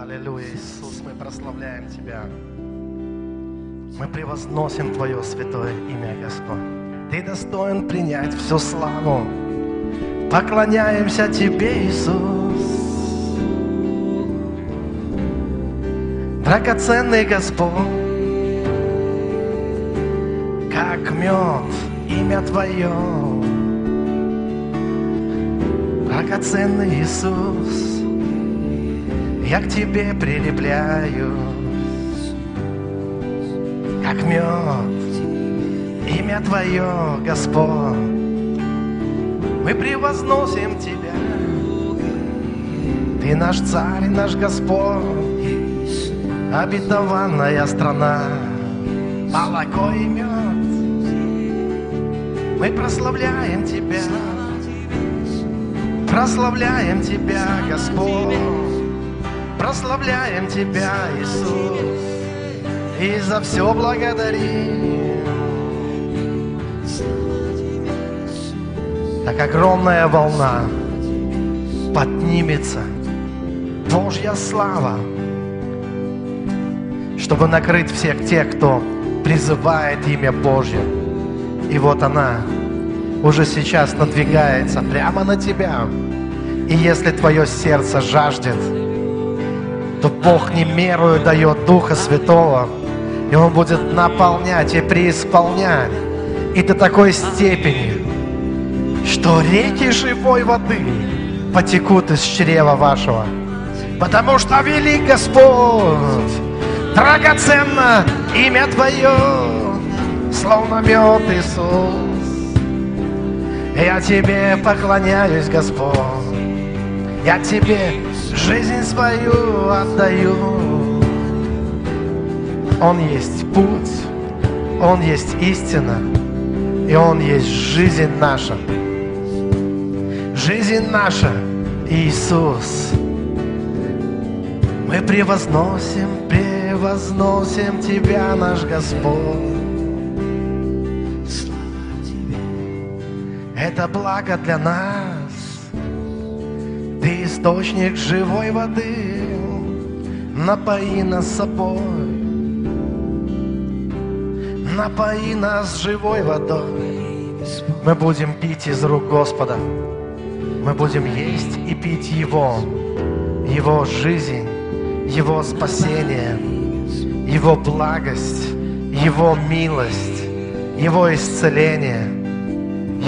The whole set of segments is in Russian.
Аллилуйя, Иисус, мы прославляем Тебя. Мы превозносим Твое святое имя, Господь. Ты достоин принять всю славу. Поклоняемся Тебе, Иисус. Драгоценный Господь, как мед, имя Твое. Драгоценный Иисус, я к Тебе прилепляюсь, как мед, имя Твое, Господь. Мы превозносим Тебя, Ты наш Царь, наш Господь. Обетованная страна, молоко и мед. Мы прославляем Тебя, прославляем Тебя, Господь, прославляем Тебя, Иисус, и за все благодарим. Так огромная волна поднимется, Божья слава – чтобы накрыть всех тех, кто призывает имя Божье. И вот она уже сейчас надвигается прямо на тебя. И если твое сердце жаждет, то Бог не мерую дает Духа Святого, и Он будет наполнять и преисполнять, и до такой степени, что реки живой воды потекут из чрева вашего. Потому что велик Господь, Драгоценно имя Твое, словно мед, Иисус. Я Тебе поклоняюсь, Господь, я Тебе жизнь свою отдаю. Он есть путь, Он есть истина, и Он есть жизнь наша. Жизнь наша, Иисус. Мы превозносим, превозносим возносим Тебя, наш Господь. Это благо для нас. Ты источник живой воды, напои нас собой. Напои нас живой водой. Мы будем пить из рук Господа. Мы будем есть и пить Его, Его жизнь, Его спасение. Его благость, Его милость, Его исцеление,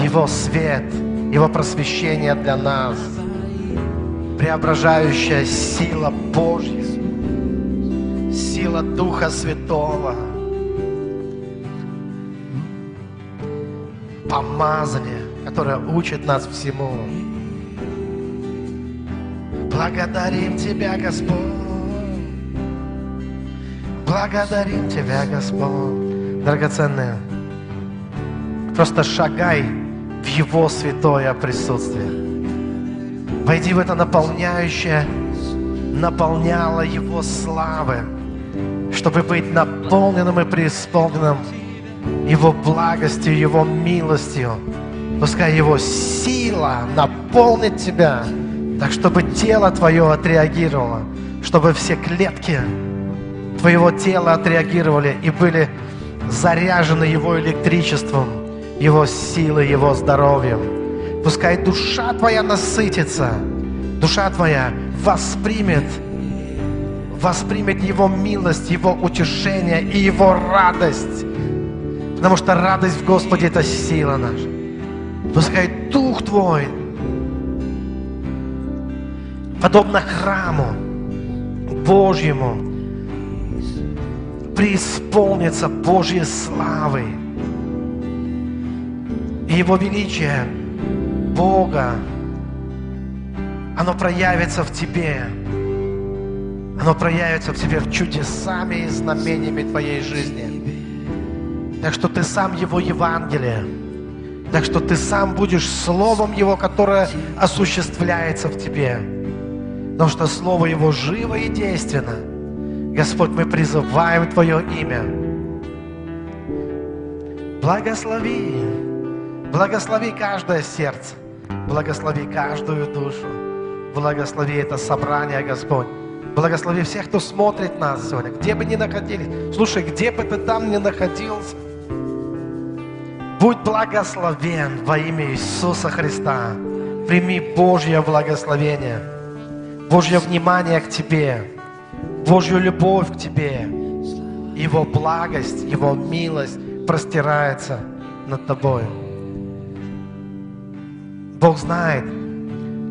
Его свет, Его просвещение для нас, преображающая сила Божья, сила Духа Святого, помазание, которое учит нас всему. Благодарим Тебя, Господь. Благодарим Тебя, Господь. Драгоценные, просто шагай Его святое присутствие. Войди в это наполняющее, наполняло Его славы, чтобы быть наполненным и преисполненным Его благостью, Его милостью. Пускай Его сила наполнит тебя, так чтобы тело твое отреагировало, чтобы все клетки твоего тела отреагировали и были заряжены Его электричеством, Его силой, Его здоровьем. Пускай душа твоя насытится, душа твоя воспримет, воспримет Его милость, Его утешение и Его радость. Потому что радость в Господе – это сила наша. Пускай Дух Твой, подобно храму Божьему, преисполнится Божьей славой. И Его величие Бога, оно проявится в тебе. Оно проявится в тебе в чудесами и знамениями твоей жизни. Так что ты сам Его Евангелие. Так что ты сам будешь Словом Его, которое осуществляется в тебе. Потому что Слово Его живо и действенно – Господь, мы призываем Твое имя. Благослови, благослови каждое сердце, благослови каждую душу Благослови это собрание, Господь. Благослови всех, кто смотрит нас сегодня, где бы ни находились. Слушай, где бы ты там ни находился, будь благословен во имя Иисуса Христа. Прими Божье благословение, Божье внимание к тебе, Божью любовь к тебе. Его благость, Его милость простирается над тобой. Бог знает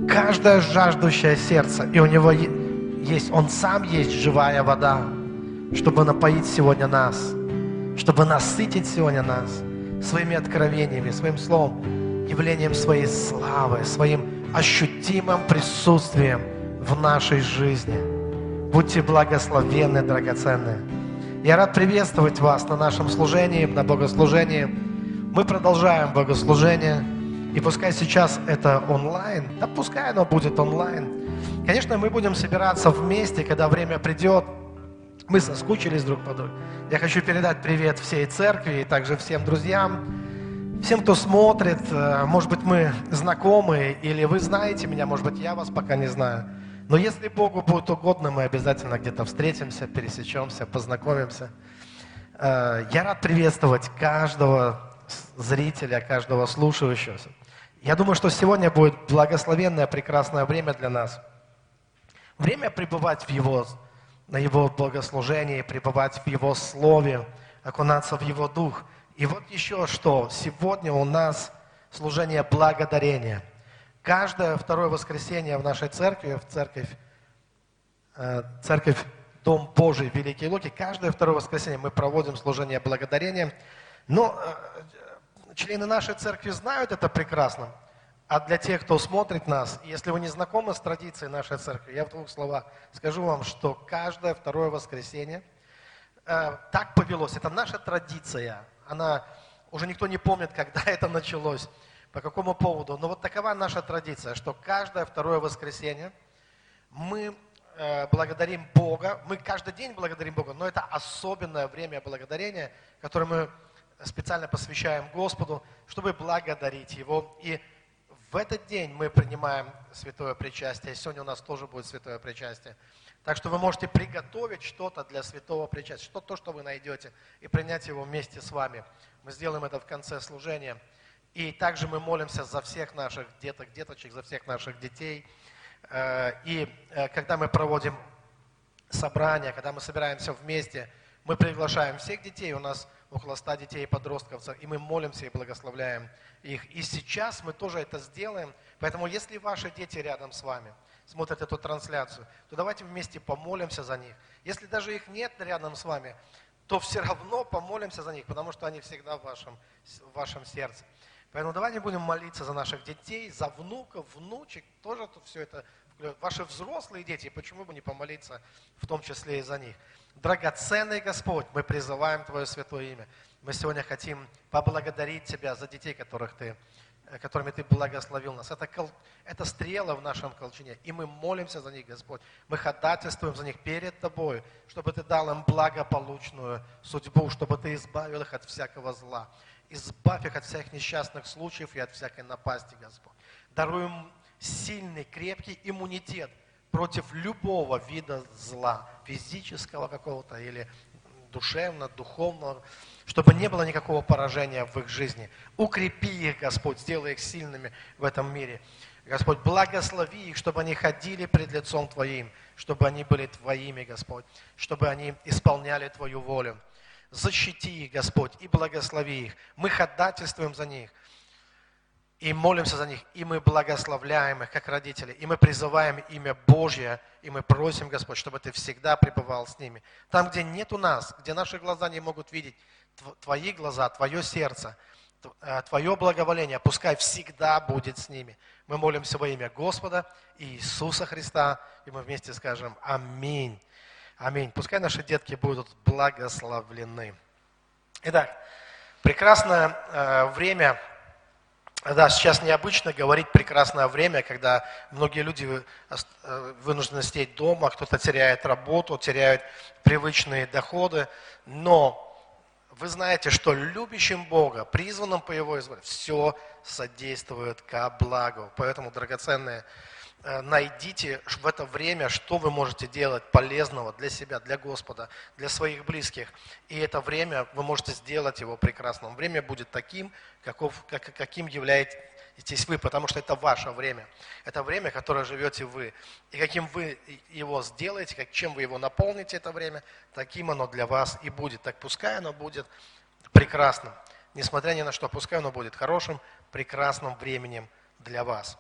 каждое жаждущее сердце, и у Него есть, Он сам есть живая вода, чтобы напоить сегодня нас, чтобы насытить сегодня нас своими откровениями, своим словом, явлением своей славы, своим ощутимым присутствием в нашей жизни. Будьте благословенны, драгоценные. Я рад приветствовать вас на нашем служении, на богослужении. Мы продолжаем богослужение. И пускай сейчас это онлайн, да пускай оно будет онлайн. Конечно, мы будем собираться вместе, когда время придет. Мы соскучились друг по другу. Я хочу передать привет всей церкви и также всем друзьям, всем, кто смотрит. Э, может быть, мы знакомы, или вы знаете меня, может быть, я вас пока не знаю. Но если Богу будет угодно, мы обязательно где-то встретимся, пересечемся, познакомимся. Э, я рад приветствовать каждого зрителя, каждого слушающего. Я думаю, что сегодня будет благословенное, прекрасное время для нас. Время пребывать в Его, на Его благослужении, пребывать в Его Слове, окунаться в Его Дух. И вот еще что. Сегодня у нас служение благодарения – Каждое второе воскресенье в нашей церкви, в церковь, э, церковь Дом Божий Великий Луки, каждое второе воскресенье мы проводим служение благодарения. Но э, члены нашей церкви знают это прекрасно. А для тех, кто смотрит нас, если вы не знакомы с традицией нашей церкви, я в двух словах скажу вам, что каждое второе воскресенье э, так повелось. Это наша традиция. Она уже никто не помнит, когда это началось. По какому поводу? Ну вот такова наша традиция, что каждое второе воскресенье мы э, благодарим Бога. Мы каждый день благодарим Бога, но это особенное время благодарения, которое мы специально посвящаем Господу, чтобы благодарить Его. И в этот день мы принимаем святое причастие. Сегодня у нас тоже будет святое причастие. Так что вы можете приготовить что-то для святого причастия, что то, что вы найдете, и принять его вместе с вами. Мы сделаем это в конце служения. И также мы молимся за всех наших деток, деточек, за всех наших детей. Э, и э, когда мы проводим собрания, когда мы собираемся вместе, мы приглашаем всех детей, у нас около 100 детей и подростков, и мы молимся и благословляем их. И сейчас мы тоже это сделаем. Поэтому если ваши дети рядом с вами, смотрят эту трансляцию, то давайте вместе помолимся за них. Если даже их нет рядом с вами, то все равно помолимся за них, потому что они всегда в вашем, в вашем сердце. Поэтому давайте будем молиться за наших детей, за внуков, внучек, тоже тут все это, ваши взрослые дети, почему бы не помолиться в том числе и за них. Драгоценный Господь, мы призываем Твое святое имя. Мы сегодня хотим поблагодарить Тебя за детей, которых Ты э, которыми Ты благословил нас. Это, кол... это стрела в нашем колчине, и мы молимся за них, Господь. Мы ходатайствуем за них перед Тобой, чтобы Ты дал им благополучную судьбу, чтобы Ты избавил их от всякого зла. Избавь их от всех несчастных случаев и от всякой напасти, Господь. Даруй им сильный, крепкий иммунитет против любого вида зла, физического какого-то или душевного, духовного, чтобы не было никакого поражения в их жизни. Укрепи их, Господь, сделай их сильными в этом мире. Господь, благослови их, чтобы они ходили пред лицом Твоим, чтобы они были Твоими, Господь, чтобы они исполняли Твою волю. Защити их, Господь, и благослови их. Мы ходатайствуем за них и молимся за них, и мы благословляем их, как родители, и мы призываем имя Божье, и мы просим, Господь, чтобы Ты всегда пребывал с ними. Там, где нет у нас, где наши глаза не могут видеть, Твои глаза, Твое сердце, э, Твое благоволение, пускай всегда будет с ними. Мы молимся во имя Господа Иисуса Христа, и мы вместе скажем Аминь. Аминь. Пускай наши детки будут благословлены. Итак, прекрасное э, время. Да, сейчас необычно говорить прекрасное время, когда многие люди э, вынуждены сидеть дома, кто-то теряет работу, теряют привычные доходы. Но вы знаете, что любящим Бога, призванным по Его избранию, все содействует ко благу. Поэтому, драгоценные э, найдите в это время, что вы можете делать полезного для себя, для Господа, для своих близких. И это время, вы можете сделать его прекрасным. Время будет таким, каков, как, каким являетесь вы, потому что это ваше время. Это время, которое живете вы. И каким вы его сделаете, как, чем вы его наполните это время, таким оно для вас и будет. Так пускай оно будет прекрасным. Несмотря ни на что, пускай оно будет хорошим, прекрасным временем для вас.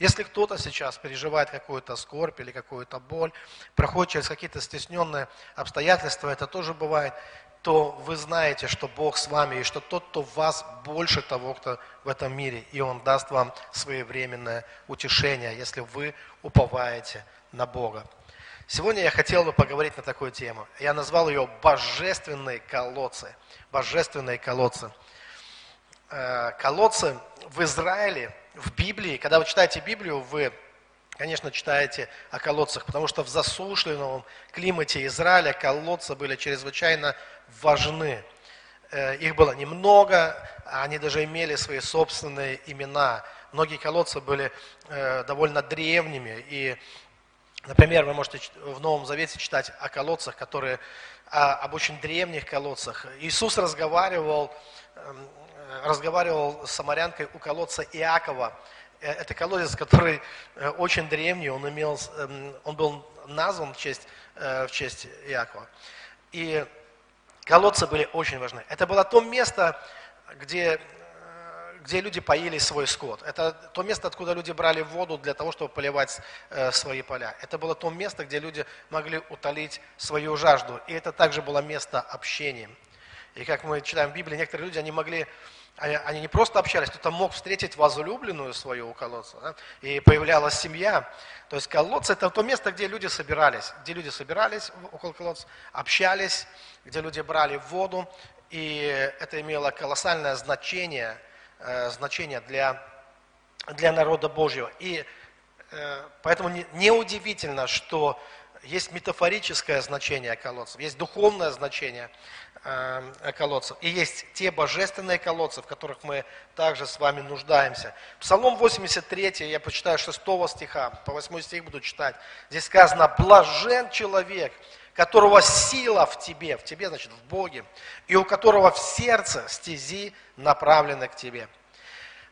Если кто-то сейчас переживает какую-то скорбь или какую-то боль, проходит через какие-то стесненные обстоятельства, это тоже бывает, то вы знаете, что Бог с вами, и что тот, кто в вас, больше того, кто в этом мире, и Он даст вам своевременное утешение, если вы уповаете на Бога. Сегодня я хотел бы поговорить на такую тему. Я назвал ее «Божественные колодцы». Божественные колодцы. Э, колодцы в Израиле, в Библии, когда вы читаете Библию, вы, конечно, читаете о колодцах, потому что в засушливом климате Израиля колодцы были чрезвычайно важны. Э, их было немного, они даже имели свои собственные имена. Многие колодцы были э, довольно древними, и Например, вы можете в Новом Завете читать о колодцах, которые, об очень древних колодцах. Иисус разговаривал эм, разговаривал с самарянкой у колодца Иакова. Э, это колодец, который э, очень древний, он, имел, эм, он был назван в честь, э, в честь Иакова. И колодцы были очень важны. Это было то место, где, где люди поили свой скот. Это то место, откуда люди брали воду для того, чтобы поливать свои поля. Это было то место, где люди могли утолить свою жажду. И это также было место общения. И как мы читаем в Библии, некоторые люди, они могли они не просто общались, кто-то мог встретить возлюбленную свою у колодца, да? и появлялась семья. То есть колодцы – это то место, где люди собирались, где люди собирались около колодца, общались, где люди брали воду, и это имело колоссальное значение, э, значение для, для народа Божьего. И э, поэтому неудивительно, что есть метафорическое значение колодцев, есть духовное значение колодцев, и есть те божественные колодцы, в которых мы также с вами нуждаемся. Псалом 83, я почитаю 6 стиха, по 8 стих буду читать. Здесь сказано, блажен человек, которого сила в тебе, в тебе, значит, в Боге, и у которого в сердце стези направлены к тебе.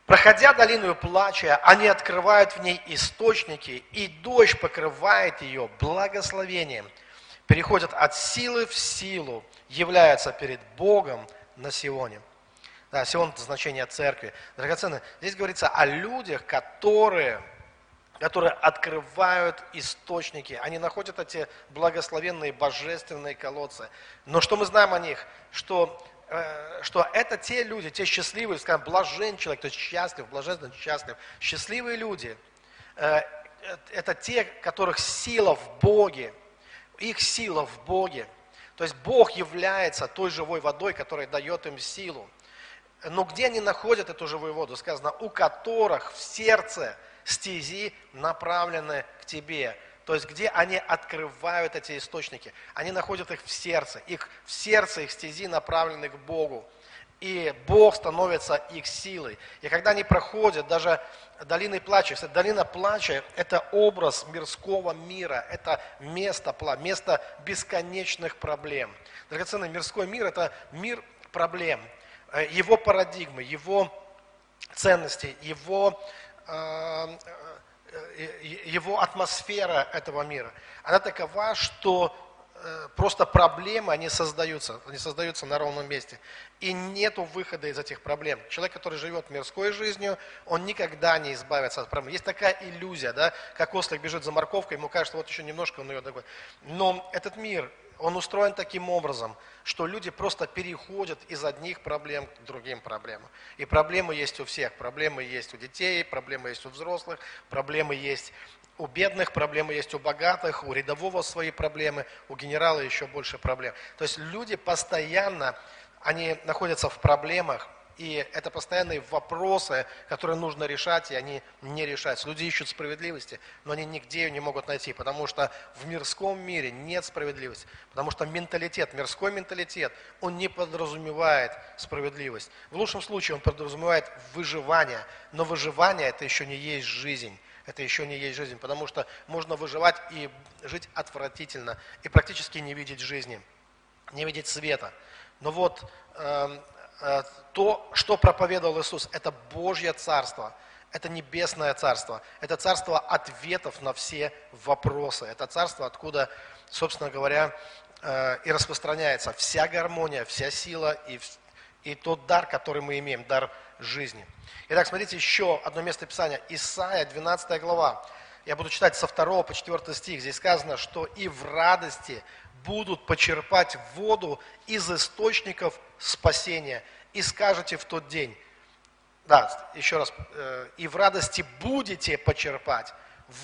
Проходя долину плача, они открывают в ней источники, и дождь покрывает ее благословением. Переходят от силы в силу, являются перед Богом на Сионе. Да, Сион – это значение церкви. Драгоценные, здесь говорится о людях, которые, которые открывают источники. Они находят эти благословенные божественные колодцы. Но что мы знаем о них? Что Э, что это те люди, те счастливые, скажем, блажен человек, то есть счастлив, блаженный, счастлив. Счастливые люди, э, это те, которых сила в Боге, их сила в Боге. То есть Бог является той живой водой, которая дает им силу. Но где они находят эту живую воду? Сказано, у которых в сердце стези направлены к тебе. То есть где они открывают эти источники. Они находят их в сердце. Их в сердце, их стези направлены к Богу. И Бог становится их силой. И когда они проходят даже долиной плача, кстати, долина плача – это образ мирского мира, это место, место бесконечных проблем. Драгоценный мирской мир – это мир проблем, э, его парадигмы, его ценности, его э, его атмосфера этого мира, она такова, что э, просто проблемы, они создаются, они создаются на ровном месте. И нет выхода из этих проблем. Человек, который живет мирской жизнью, он никогда не избавится от проблем. Есть такая иллюзия, да, как ослик бежит за морковкой, ему кажется, вот еще немножко он ее такой. Но этот мир, он устроен таким образом, что люди просто переходят из одних проблем к другим проблемам. И проблемы есть у всех. Проблемы есть у детей, проблемы есть у взрослых, проблемы есть у бедных, проблемы есть у богатых, у рядового свои проблемы, у генерала еще больше проблем. То есть люди постоянно, они находятся в проблемах, и это постоянные вопросы, которые нужно решать, и они не решаются. Люди ищут справедливости, но они нигде ее не могут найти, потому что в мирском мире нет справедливости. Потому что менталитет, мирской менталитет, он не подразумевает справедливость. В лучшем случае он подразумевает выживание, но выживание это еще не есть жизнь. Это еще не есть жизнь, потому что можно выживать и жить отвратительно, и практически не видеть жизни, не видеть света. Но вот э, э, то, что проповедовал Иисус, это Божье Царство, это небесное Царство, это Царство ответов на все вопросы, это Царство, откуда, собственно говоря, э, и распространяется вся гармония, вся сила и, и тот дар, который мы имеем, дар жизни. Итак, смотрите еще одно место Писания. Исайя, 12 глава. Я буду читать со 2 по 4 стих. Здесь сказано, что и в радости будут почерпать воду из источников спасения. И скажете в тот день, да, еще раз, э, и в радости будете почерпать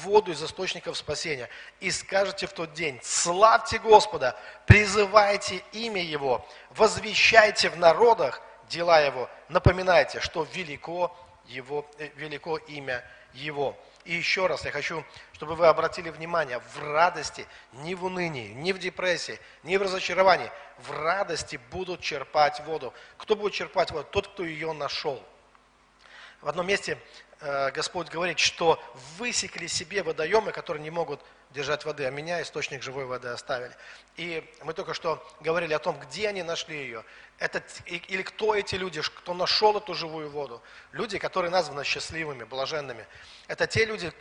воду из источников спасения. И скажете в тот день, славьте Господа, призывайте имя Его, возвещайте в народах дела Его, напоминайте, что велико, его, э, велико имя Его. И еще раз я хочу, чтобы вы обратили внимание, в радости, не в унынии, не в депрессии, не в разочаровании, в радости будут черпать воду. Кто будет черпать воду? Тот, кто ее нашел. В одном месте Господь говорит, что высекли себе водоемы, которые не могут держать воды, а меня источник живой воды оставили. И мы только что говорили о том, где они нашли ее. Это, или кто эти люди, кто нашел эту живую воду. Люди, которые названы счастливыми, блаженными. Это те люди,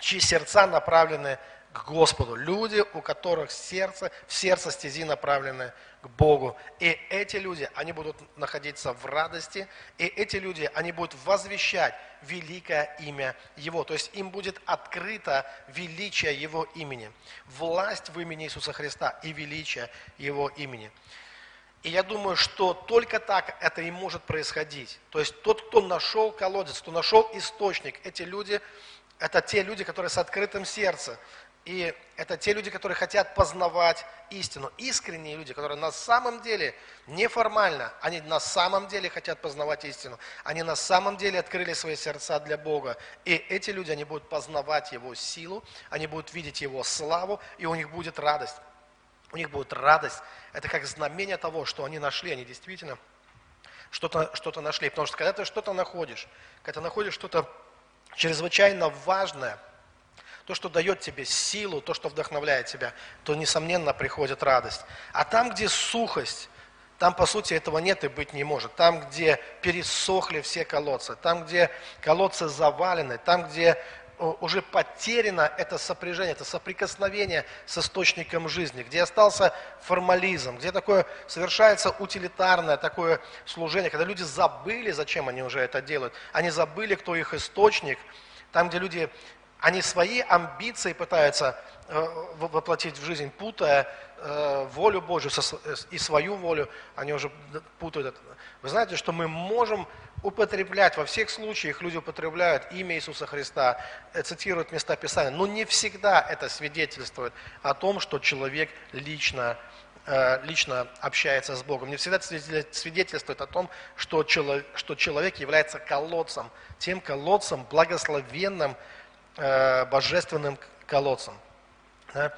чьи сердца направлены к Господу. Люди, у которых сердце, в сердце стези направлены к Богу. И эти люди, они будут находиться в радости, и эти люди, они будут возвещать великое имя Его. То есть им будет открыто величие Его имени, власть в имени Иисуса Христа и величие Его имени. И я думаю, что только так это и может происходить. То есть тот, кто нашел колодец, кто нашел источник, эти люди, это те люди, которые с открытым сердцем, и это те люди, которые хотят познавать истину. Искренние люди, которые на самом деле, неформально, они на самом деле хотят познавать истину. Они на самом деле открыли свои сердца для Бога. И эти люди, они будут познавать Его силу, они будут видеть Его славу, и у них будет радость. У них будет радость. Это как знамение того, что они нашли, они действительно что-то что нашли. Потому что когда ты что-то находишь, когда ты находишь что-то чрезвычайно важное – то, что дает тебе силу, то, что вдохновляет тебя, то, несомненно, приходит радость. А там, где сухость, там, по сути, этого нет и быть не может. Там, где пересохли все колодцы, там, где колодцы завалены, там, где уже потеряно это сопряжение, это соприкосновение с источником жизни, где остался формализм, где такое совершается утилитарное такое служение, когда люди забыли, зачем они уже это делают, они забыли, кто их источник, там, где люди они свои амбиции пытаются э, воплотить в жизнь, путая э, волю Божью и свою волю, они уже путают это. Вы знаете, что мы можем употреблять, во всех случаях люди употребляют имя Иисуса Христа, э, цитируют места Писания, но не всегда это свидетельствует о том, что человек лично, лично общается с Богом. Не всегда свидетельствует о том, что человек, что человек является колодцем, тем колодцем благословенным, Э, божественным колодцем. Да?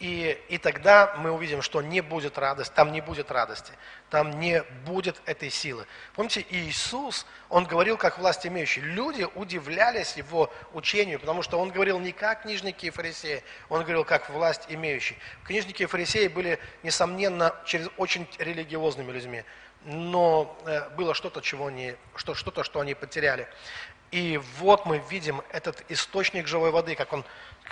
И, и тогда мы увидим, что не будет радости, там не будет радости, там не будет этой силы. Помните, Иисус, Он говорил как власть имеющий. Люди удивлялись Его учению, потому что Он говорил не как книжники и фарисеи, Он говорил как власть имеющий. Книжники и фарисеи были, несомненно, через, очень религиозными людьми, но э, было что-то, чего они, что, что-то, что они потеряли. И вот мы видим этот источник живой воды, как он,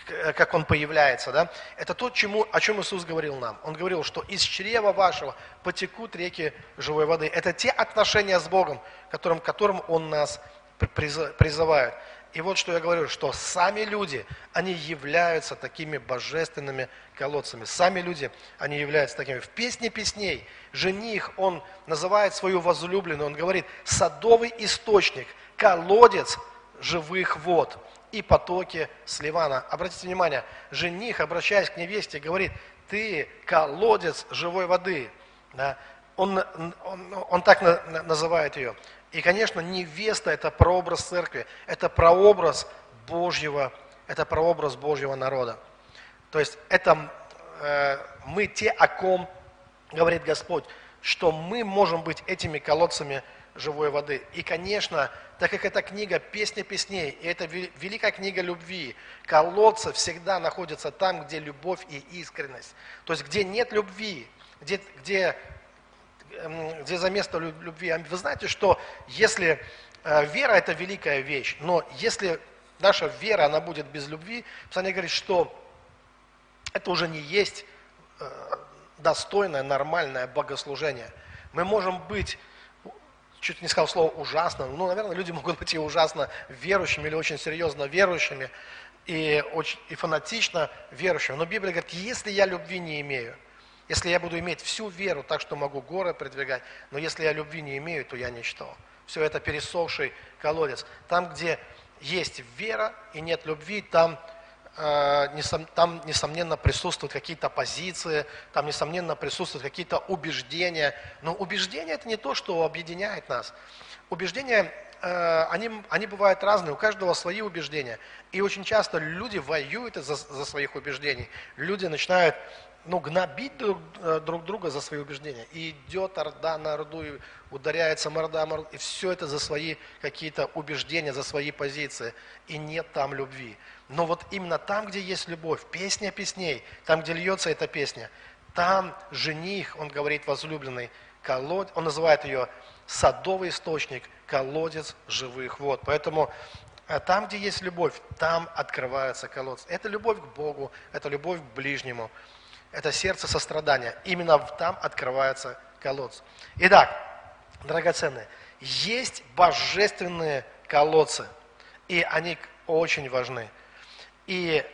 как он появляется. Да? Это то, чему, о чем Иисус говорил нам. Он говорил, что из чрева вашего потекут реки живой воды. Это те отношения с Богом, которым, которым Он нас призывает. И вот что я говорю, что сами люди, они являются такими божественными колодцами. Сами люди, они являются такими. В песне песней жених, он называет свою возлюбленную, он говорит, садовый источник – колодец живых вод и потоки с. Обратите внимание, жених, обращаясь к невесте, говорит, ты колодец живой воды. Да? Он, он, он так на, называет ее. И, конечно, невеста – это прообраз церкви, это прообраз Божьего, это прообраз Божьего народа. То есть это э, мы те, о ком говорит Господь, что мы можем быть этими колодцами живой воды. И, конечно, так как это книга «Песня песней», и это великая книга любви, колодцы всегда находятся там, где любовь и искренность. То есть, где нет любви, где, где, где за место любви. Вы знаете, что если э, вера – это великая вещь, но если наша вера, она будет без любви, Писание говорит, что это уже не есть э, достойное, нормальное богослужение. Мы можем быть чуть не сказал слово ужасно, ну, наверное, люди могут быть и ужасно верующими или очень серьезно верующими, и, очень, и фанатично верующими. Но Библия говорит, если я любви не имею, если я буду иметь всю веру так, что могу горы продвигать, но если я любви не имею, то я ничто. Все это пересохший колодец. Там, где есть вера и нет любви, там Э, там, несомненно, присутствуют какие-то позиции, там, несомненно, присутствуют какие-то убеждения. Но убеждения – это не то, что объединяет нас. Убеждения, э, они, они бывают разные, у каждого свои убеждения. И очень часто люди воюют за, за своих убеждений. Люди начинают ну, гнобить друг, э, друг друга за свои убеждения. И идет орда на орду, и ударяется морда морда, и все это за свои какие-то убеждения, за свои позиции. И нет там любви. Но вот именно там, где есть любовь, песня песней, там, где льется эта песня, там жених, он говорит возлюбленный, колод, он называет ее садовый источник, колодец живых вод. Поэтому э, там, где есть любовь, там открывается колодец. Это любовь к Богу, это любовь к ближнему, это сердце сострадания. Именно там открывается колодец. Итак, драгоценные, есть божественные колодцы, и они очень важны. И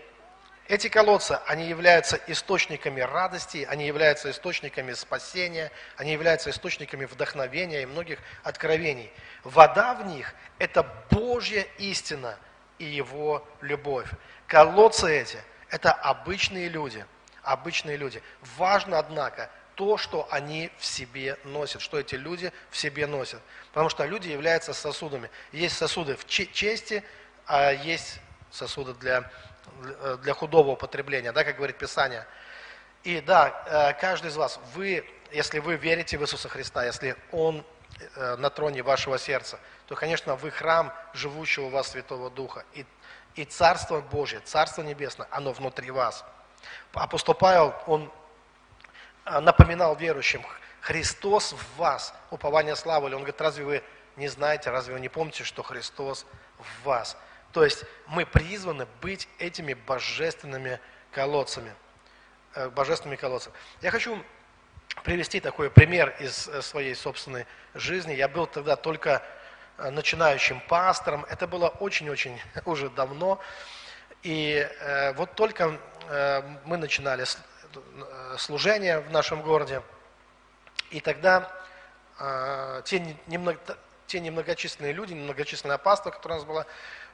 эти колодцы, они являются источниками радости, они являются источниками спасения, они являются источниками вдохновения и многих откровений. Вода в них – это Божья истина и Его любовь. Колодцы эти – это обычные люди, обычные люди. Важно, однако, то, что они в себе носят, что эти люди в себе носят. Потому что люди являются сосудами. Есть сосуды в чести, а есть сосуды для, для худого употребления, да, как говорит Писание. И да, э, каждый из вас, вы, если вы верите в Иисуса Христа, если Он э, на троне вашего сердца, то, конечно, вы храм живущего у вас Святого Духа. И, и Царство Божье, Царство Небесное, оно внутри вас. Апостол Павел, он э, напоминал верующим, Христос в вас, упование славы. Он говорит, разве вы не знаете, разве вы не помните, что Христос в вас? То есть мы призваны быть этими божественными колодцами. Э, божественными колодцами. Я хочу привести такой пример из э, своей собственной жизни. Я был тогда только э, начинающим пастором. Это было очень-очень уже давно. И вот только мы начинали служение в нашем городе. И тогда те, немного, те немногочисленные люди, немногочисленное паство, которое у нас было,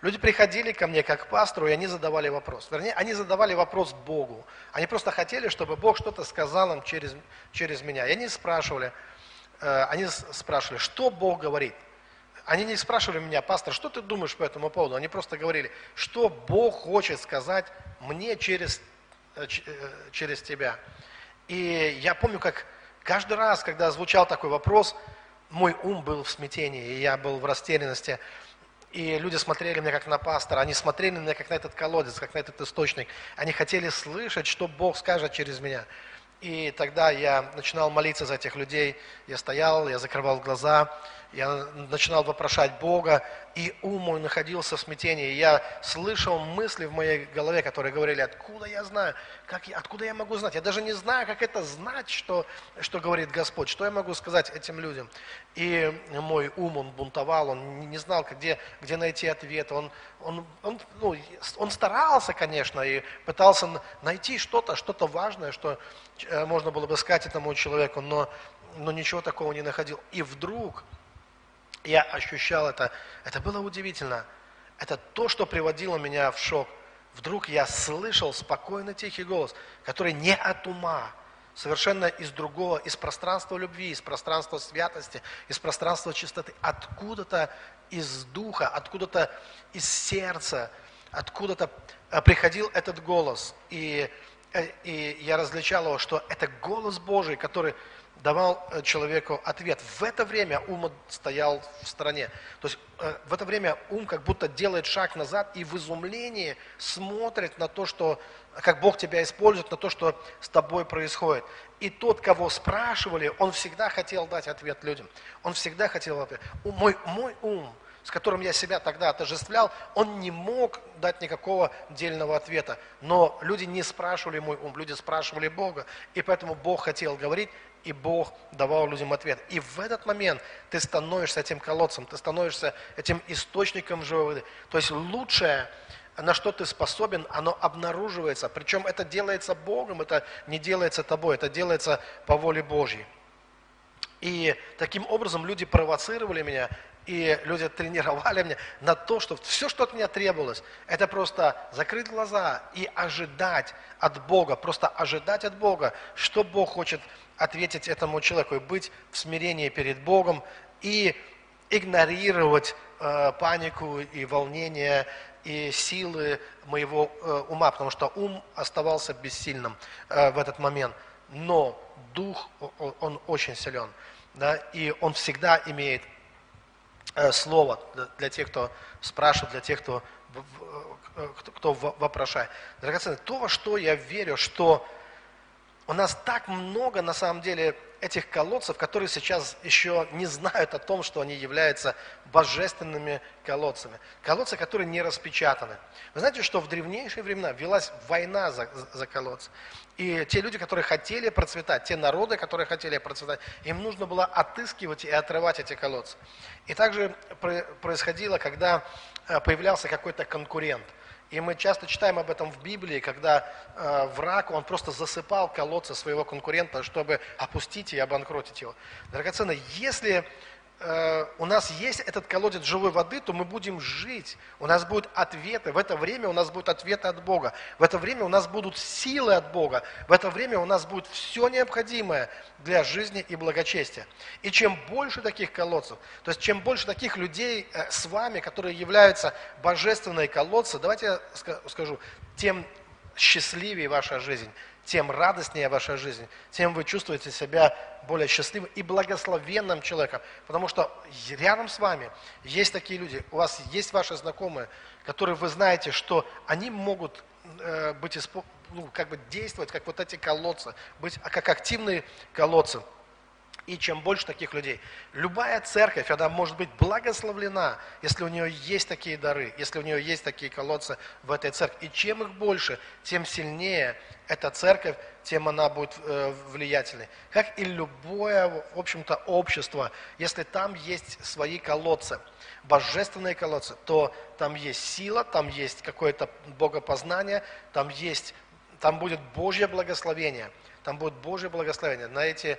Люди приходили ко мне как к пастору, и они задавали вопрос. Вернее, они задавали вопрос Богу. Они просто хотели, чтобы Бог что-то сказал им через, через меня. И они спрашивали, э, они спрашивали, что Бог говорит. Они не спрашивали меня, пастор, что ты думаешь по этому поводу? Они просто говорили, что Бог хочет сказать мне через, э, э, через тебя. И я помню, как каждый раз, когда звучал такой вопрос, мой ум был в смятении, и я был в растерянности. И люди смотрели меня как на пастора, они смотрели на меня как на этот колодец, как на этот источник. Они хотели слышать, что Бог скажет через меня. И тогда я начинал молиться за этих людей. Я стоял, я закрывал глаза, я начинал вопрошать Бога, и ум мой находился в смятении. Я слышал мысли в моей голове, которые говорили, откуда я знаю, как я, откуда я могу знать. Я даже не знаю, как это знать, что, что говорит Господь, что я могу сказать этим людям. И мой ум, он бунтовал, он не знал, где, где найти ответ. Он, он, он, ну, он старался, конечно, и пытался найти что-то, что-то важное, что э, можно было бы сказать этому человеку, но, но ничего такого не находил. И вдруг я ощущал это. Это было удивительно. Это то, что приводило меня в шок. Вдруг я слышал спокойный тихий голос, который не от ума, совершенно из другого, из пространства любви, из пространства святости, из пространства чистоты, откуда-то из духа, откуда-то из сердца, откуда-то э, приходил этот голос. И, э, и я различал его, что это голос Божий, который давал э, человеку ответ. В это время ум стоял в стороне. То есть э, в это время ум как будто делает шаг назад и в изумлении смотрит на то, что, как Бог тебя использует, на то, что с тобой происходит. И тот, кого спрашивали, он всегда хотел дать ответ людям. Он всегда хотел ответ. Мой, мой ум, с которым я себя тогда отождествлял, он не мог дать никакого дельного ответа. Но люди не спрашивали мой ум, люди спрашивали Бога. И поэтому Бог хотел говорить, и Бог давал людям ответ. И в этот момент ты становишься этим колодцем, ты становишься этим источником живой воды. То есть лучшее, на что ты способен, оно обнаруживается. Причем это делается Богом, это не делается тобой, это делается по воле Божьей. И таким образом люди провоцировали меня, и люди тренировали меня на то, что все, что от меня требовалось, это просто закрыть глаза и ожидать от Бога, просто ожидать от Бога, что Бог хочет ответить этому человеку, и быть в смирении перед Богом, и игнорировать э, панику и волнение, и силы моего э, ума, потому что ум оставался бессильным э, в этот момент. Но дух, он, он очень силен, да, и он всегда имеет слово для тех, кто спрашивает, для тех, кто, э, кто, вопрошает. Драгоценные, то, во что я верю, что у нас так много, на самом деле, этих колодцев, которые сейчас еще не знают о том, что они являются божественными колодцами. Колодцы, которые не распечатаны. Вы знаете, что в древнейшие времена велась война за, за колодцы. И те люди, которые хотели процветать, те народы, которые хотели процветать, им нужно было отыскивать и отрывать эти колодцы. И также происходило, когда э, появлялся какой-то конкурент – и мы часто читаем об этом в Библии, когда э, враг, он просто засыпал колодцы своего конкурента, чтобы опустить и обанкротить его. Драгоценные, если Э, у нас есть этот колодец живой воды, то мы будем жить. У нас будут ответы. В это время у нас будут ответы от Бога. В это время у нас будут силы от Бога. В это время у нас будет все необходимое для жизни и благочестия. И чем больше таких колодцев, то есть чем больше таких людей э, с вами, которые являются божественные колодцы, давайте я скажу, тем счастливее ваша жизнь, тем радостнее ваша жизнь, тем вы чувствуете себя более счастливым и благословенным человеком. Потому что рядом с вами есть такие люди, у вас есть ваши знакомые, которые вы знаете, что они могут э, быть, ну, как бы действовать, как вот эти колодцы, быть как активные колодцы. И чем больше таких людей. Любая церковь, она может быть благословлена, если у нее есть такие дары, если у нее есть такие колодцы в этой церкви. И чем их больше, тем сильнее эта церковь, тем она будет э, влиятельной. Как и любое, в общем-то, общество, если там есть свои колодцы, божественные колодцы, то там есть сила, там есть какое-то богопознание, там есть, там будет Божье благословение, там будет Божье благословение на эти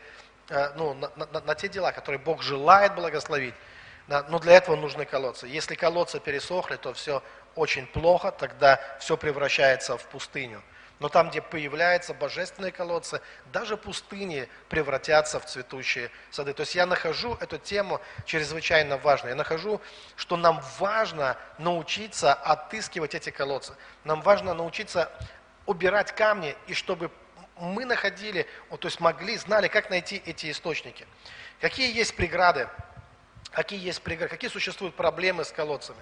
ну, на, на, на те дела, которые Бог желает благословить, да, но для этого нужны колодцы. Если колодцы пересохли, то все очень плохо, тогда все превращается в пустыню. Но там, где появляются божественные колодцы, даже пустыни превратятся в цветущие сады. То есть я нахожу эту тему чрезвычайно важной. Я нахожу, что нам важно научиться отыскивать эти колодцы. Нам важно научиться убирать камни, и чтобы мы находили, то есть могли, знали, как найти эти источники. Какие есть преграды, какие есть преграды, какие существуют проблемы с колодцами.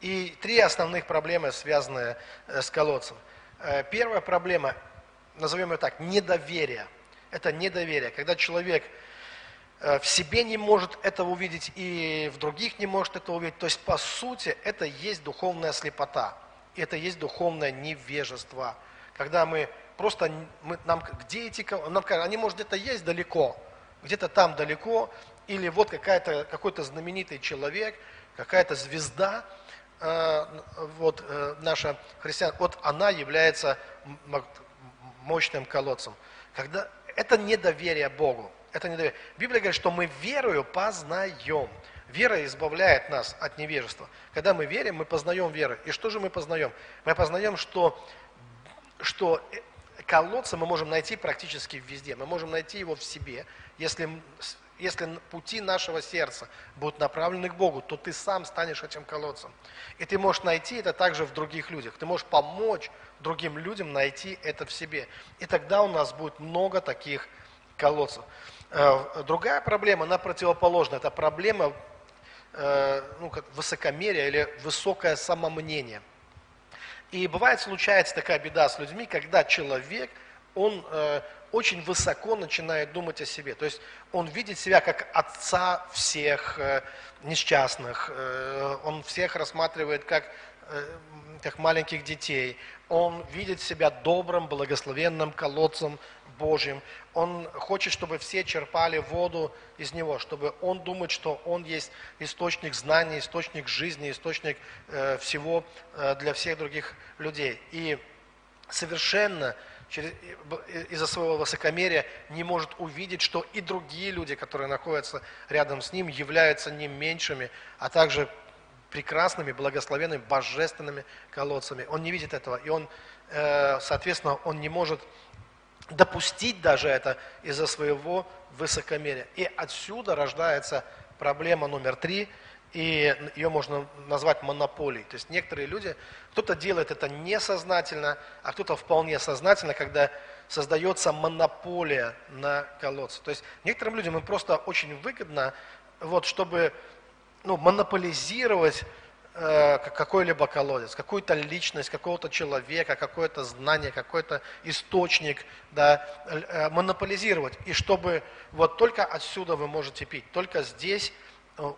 И три основных проблемы, связанные э, с колодцем. Э, первая проблема, назовем ее так, недоверие. Это недоверие, когда человек э, в себе не может этого увидеть и в других не может этого увидеть. То есть, по сути, это есть духовная слепота. Это есть духовное невежество. Когда мы просто мы, нам, где эти, нам они, может, где-то есть далеко, где-то там далеко, или вот какая-то, какой-то знаменитый человек, какая-то звезда, э, вот э, наша христиан, вот она является мощным колодцем. Когда, это недоверие Богу. Это недоверие. Библия говорит, что мы верою познаем. Вера избавляет нас от невежества. Когда мы верим, мы познаем веру. И что же мы познаем? Мы познаем, что, что колодца мы можем найти практически везде. Мы можем найти его в себе. Если, если пути нашего сердца будут направлены к Богу, то ты сам станешь этим колодцем. И ты можешь найти это также в других людях. Ты можешь помочь другим людям найти это в себе. И тогда у нас будет много таких колодцев. Э, другая проблема, она противоположна. Это проблема э, ну, как высокомерия или высокое самомнение. И бывает, случается такая беда с людьми, когда человек, он э, очень высоко начинает думать о себе. То есть он видит себя как отца всех несчастных, он всех рассматривает как, как маленьких детей, он видит себя добрым, благословенным колодцем Божьим. Он хочет, чтобы все черпали воду из него, чтобы он думает, что он есть источник знаний, источник жизни, источник э, всего э, для всех других людей. И совершенно из-за своего высокомерия не может увидеть, что и другие люди, которые находятся рядом с ним, являются не меньшими, а также прекрасными, благословенными, божественными колодцами. Он не видит этого, и он, э, соответственно, он не может допустить даже это из-за своего высокомерия. И отсюда рождается проблема номер три, и ее можно назвать монополией. То есть некоторые люди, кто-то делает это несознательно, а кто-то вполне сознательно, когда создается монополия на колодцы. То есть некоторым людям им просто очень выгодно, вот, чтобы ну, монополизировать какой-либо колодец, какую-то личность, какого-то человека, какое-то знание, какой-то источник, да, э, монополизировать. И чтобы вот только отсюда вы можете пить, только здесь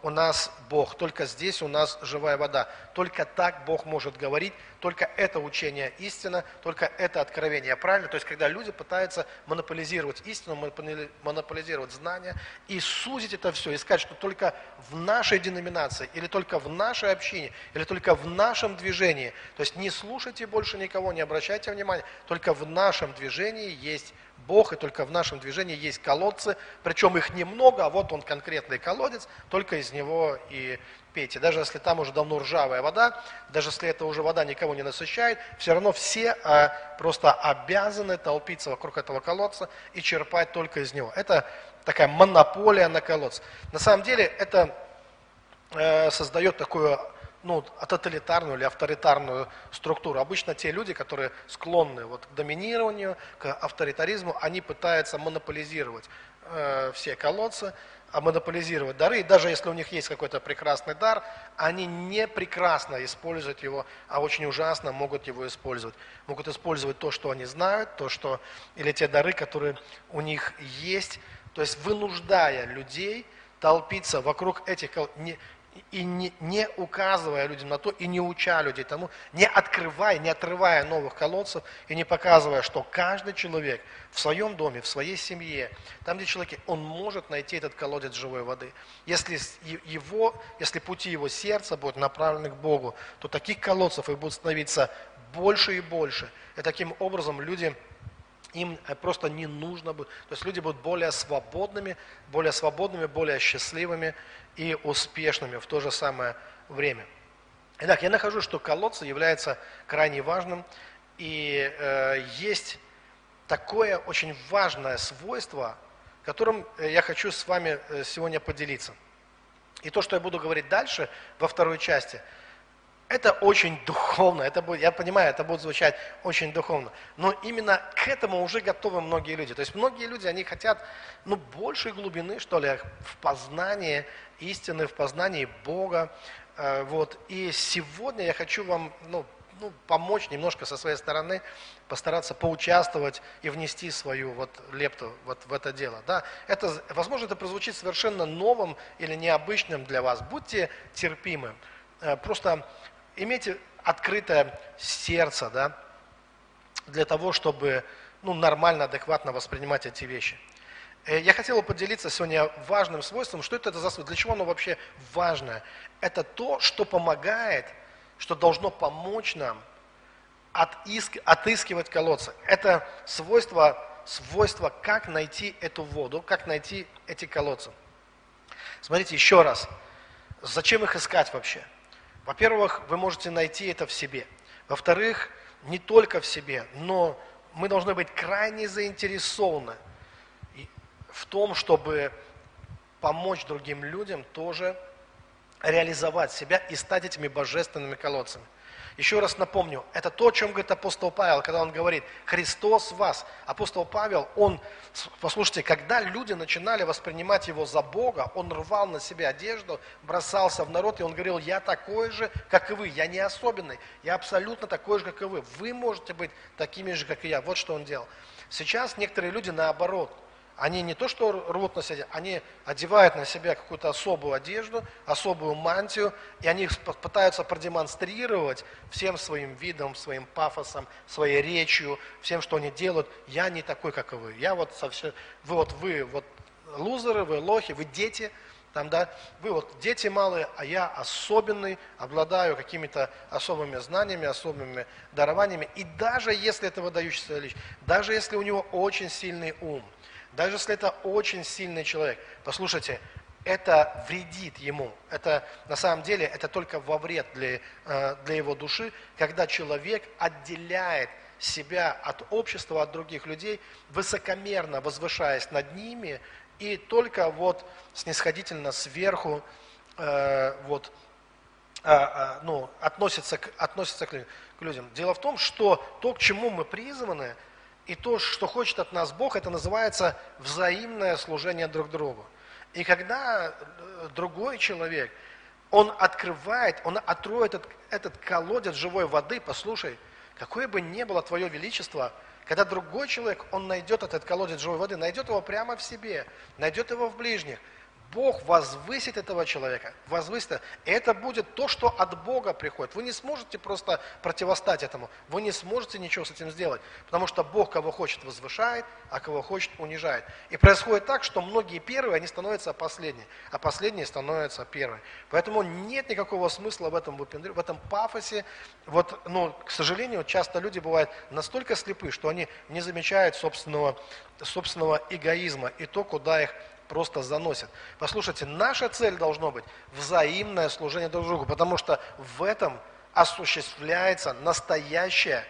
у нас Бог, только здесь у нас живая вода. Только так Бог может говорить, только это учение истина, только это откровение правильно. То есть, когда люди пытаются монополизировать истину, монополизировать знания и сузить это все, и сказать, что только в нашей деноминации, или только в нашей общине, или только в нашем движении, то есть не слушайте больше никого, не обращайте внимания, только в нашем движении есть Бог, и только в нашем движении есть колодцы, причем их немного, а вот он конкретный колодец, только из него и пейте. Даже если там уже давно ржавая вода, даже если эта уже вода никого не насыщает, все равно все а, просто обязаны толпиться вокруг этого колодца и черпать только из него. Это такая монополия на колодец. На самом деле это э, создает такую ну, тоталитарную или авторитарную структуру. Обычно те люди, которые склонны вот, к доминированию, к авторитаризму, они пытаются монополизировать э, все колодцы, монополизировать дары. И даже если у них есть какой-то прекрасный дар, они не прекрасно используют его, а очень ужасно могут его использовать. Могут использовать то, что они знают, то, что, или те дары, которые у них есть, то есть вынуждая людей толпиться вокруг этих колодцев и не, не указывая людям на то, и не уча людей тому, не открывая, не отрывая новых колодцев, и не показывая, что каждый человек в своем доме, в своей семье, там, где человек, он может найти этот колодец живой воды. Если, его, если пути его сердца будут направлены к Богу, то таких колодцев их будет становиться больше и больше. И таким образом люди им э, просто не нужно будет. То есть люди будут более свободными, более свободными, более счастливыми и успешными в то же самое время. Итак, я нахожу, что колодцы является крайне важным, и э, есть такое очень важное свойство, которым э, я хочу с вами э, сегодня поделиться. И то, что я буду говорить дальше, во второй части – это очень духовно, это будет, я понимаю, это будет звучать очень духовно, но именно к этому уже готовы многие люди. То есть многие люди, они хотят ну, большей глубины, что ли, в познании истины, в познании Бога. Э, вот. И сегодня я хочу вам ну, ну, помочь немножко со своей стороны, постараться поучаствовать и внести свою вот лепту вот в это дело. Да? Это, возможно, это прозвучит совершенно новым или необычным для вас. Будьте терпимы. Э, просто имейте открытое сердце, да, для того, чтобы ну, нормально, адекватно воспринимать эти вещи. Э, я хотел поделиться сегодня важным свойством, что это за свойство, для чего оно вообще важное. Это то, что помогает, что должно помочь нам отыск, отыскивать колодцы. Это свойство, свойство, как найти эту воду, как найти эти колодцы. Смотрите еще раз, зачем их искать вообще? Во-первых, вы можете найти это в себе. Во-вторых, не только в себе, но мы должны быть крайне заинтересованы в том, чтобы помочь другим людям тоже реализовать себя и стать этими божественными колодцами. Еще раз напомню, это то, о чем говорит апостол Павел, когда он говорит, Христос вас. Апостол Павел, он, послушайте, когда люди начинали воспринимать его за Бога, он рвал на себе одежду, бросался в народ, и он говорил, я такой же, как и вы, я не особенный, я абсолютно такой же, как и вы. Вы можете быть такими же, как и я. Вот что он делал. Сейчас некоторые люди наоборот – они не то что рвут на себя, они одевают на себя какую-то особую одежду, особую мантию, и они пытаются продемонстрировать всем своим видом, своим пафосом, своей речью, всем, что они делают. Я не такой, как и вы. Я вот совсем, вы вот вы вот лузеры, вы лохи, вы дети, там, да, вы вот дети малые, а я особенный, обладаю какими-то особыми знаниями, особыми дарованиями. И даже если это выдающийся личность, даже если у него очень сильный ум – даже если это очень сильный человек, послушайте, это вредит ему. Это на самом деле это только во вред для, э, для его души, когда человек отделяет себя от общества, от других людей, высокомерно возвышаясь над ними и только вот снисходительно сверху э, вот, э, э, ну, относится, к, относится к, к людям. Дело в том, что то, к чему мы призваны, и то, что хочет от нас Бог, это называется взаимное служение друг другу. И когда э, другой человек, он открывает, он откроет этот, этот колодец живой воды, послушай, какое бы ни было твое величество, когда другой человек, он найдет этот колодец живой воды, найдет его прямо в себе, найдет его в ближних – Бог возвысит этого человека, возвысит. Это будет то, что от Бога приходит. Вы не сможете просто противостать этому, вы не сможете ничего с этим сделать, потому что Бог кого хочет возвышает, а кого хочет унижает. И происходит так, что многие первые, они становятся последние, а последние становятся первые. Поэтому нет никакого смысла в этом в этом пафосе. Вот, ну, к сожалению, часто люди бывают настолько слепы, что они не замечают собственного, собственного эгоизма и то, куда их просто заносит. Послушайте, наша цель должно быть взаимное служение друг другу, потому что в этом осуществляется настоящее,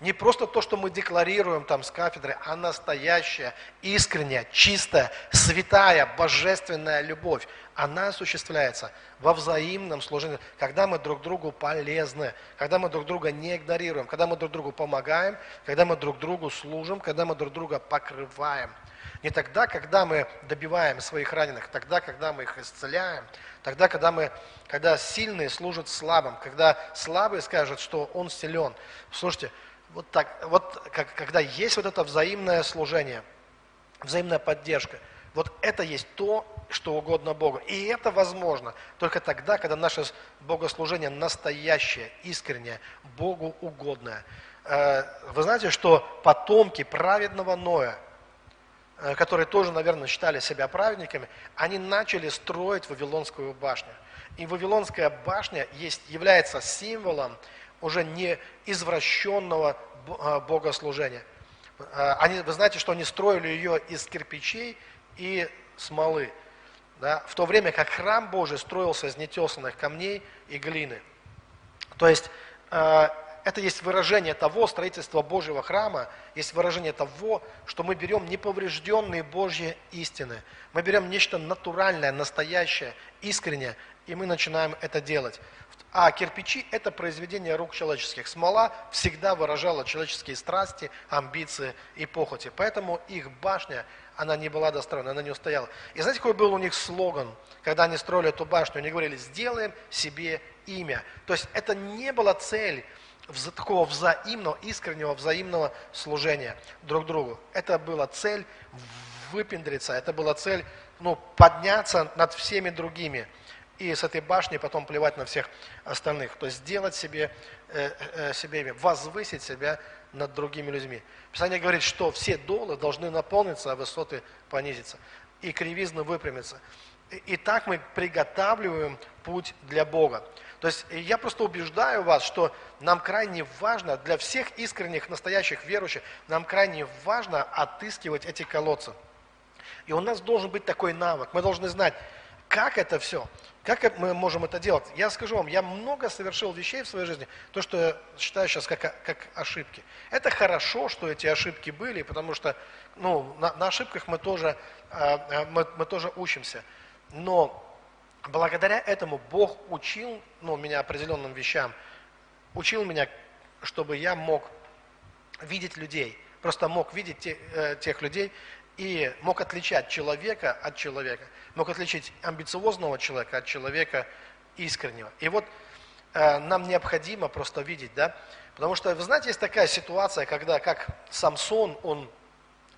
не просто то, что мы декларируем там с кафедры, а настоящая, искренняя, чистая, святая, божественная любовь. Она осуществляется во взаимном служении, когда мы друг другу полезны, когда мы друг друга не игнорируем, когда мы друг другу помогаем, когда мы друг другу служим, когда мы друг друга покрываем. Не тогда, когда мы добиваем своих раненых, тогда, когда мы их исцеляем, тогда, когда, мы, когда сильные служат слабым, когда слабый скажет, что он силен. Слушайте, вот так, вот как, когда есть вот это взаимное служение, взаимная поддержка, вот это есть то, что угодно Богу. И это возможно только тогда, когда наше богослужение настоящее, искреннее, Богу угодное. Э, вы знаете, что потомки праведного Ноя – которые тоже, наверное, считали себя праведниками, они начали строить Вавилонскую башню. И Вавилонская башня есть, является символом уже не извращенного э, богослужения. Э, они, вы знаете, что они строили ее из кирпичей и смолы, да, в то время как храм Божий строился из нетесанных камней и глины. То есть это есть выражение того строительства Божьего храма, есть выражение того, что мы берем неповрежденные Божьи истины. Мы берем нечто натуральное, настоящее, искреннее, и мы начинаем это делать. А кирпичи – это произведение рук человеческих. Смола всегда выражала человеческие страсти, амбиции и похоти. Поэтому их башня, она не была достроена, она не устояла. И знаете, какой был у них слоган, когда они строили эту башню? Они говорили, сделаем себе имя. То есть это не была цель такого взаимного, искреннего взаимного служения друг другу. Это была цель выпендриться, это была цель ну, подняться над всеми другими и с этой башни потом плевать на всех остальных. То есть сделать себе, э, э, себе имя, возвысить себя над другими людьми. Писание говорит, что все долы должны наполниться, а высоты понизиться. И кривизны выпрямиться. И, и так мы приготавливаем путь для Бога. То есть я просто убеждаю вас, что нам крайне важно, для всех искренних, настоящих верующих, нам крайне важно отыскивать эти колодцы. И у нас должен быть такой навык. Мы должны знать, как это все, как мы можем это делать. Я скажу вам, я много совершил вещей в своей жизни, то, что я считаю сейчас как, как ошибки. Это хорошо, что эти ошибки были, потому что ну, на, на ошибках мы тоже, а, мы, мы тоже учимся. Но благодаря этому Бог учил ну, меня определенным вещам. учил меня, чтобы я мог видеть людей, просто мог видеть те, э, тех людей и мог отличать человека от человека, мог отличить амбициозного человека от человека искреннего. И вот э, нам необходимо просто видеть, да, потому что, вы знаете, есть такая ситуация, когда как Самсон, он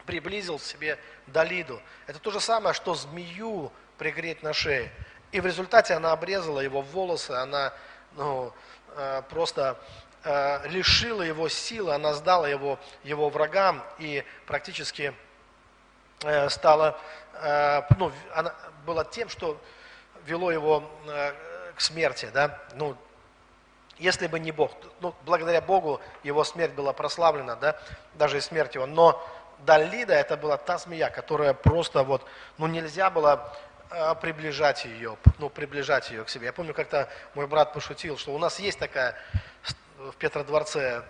приблизил к себе Далиду. Это то же самое, что змею пригреть на шее. И в результате она обрезала его волосы, она ну, э, просто э, лишила его силы, она сдала его, его врагам и практически э, стала, ну, она была тем, что вело его к смерти, да, ну, если бы не Бог, ну, благодаря Богу его смерть была прославлена, да, даже и смерть его, но Далида это была та змея, которая просто вот, ну, нельзя было приближать ее, ну, приближать ее к себе. Я помню, как-то мой брат пошутил, что у нас есть такая в Петродворце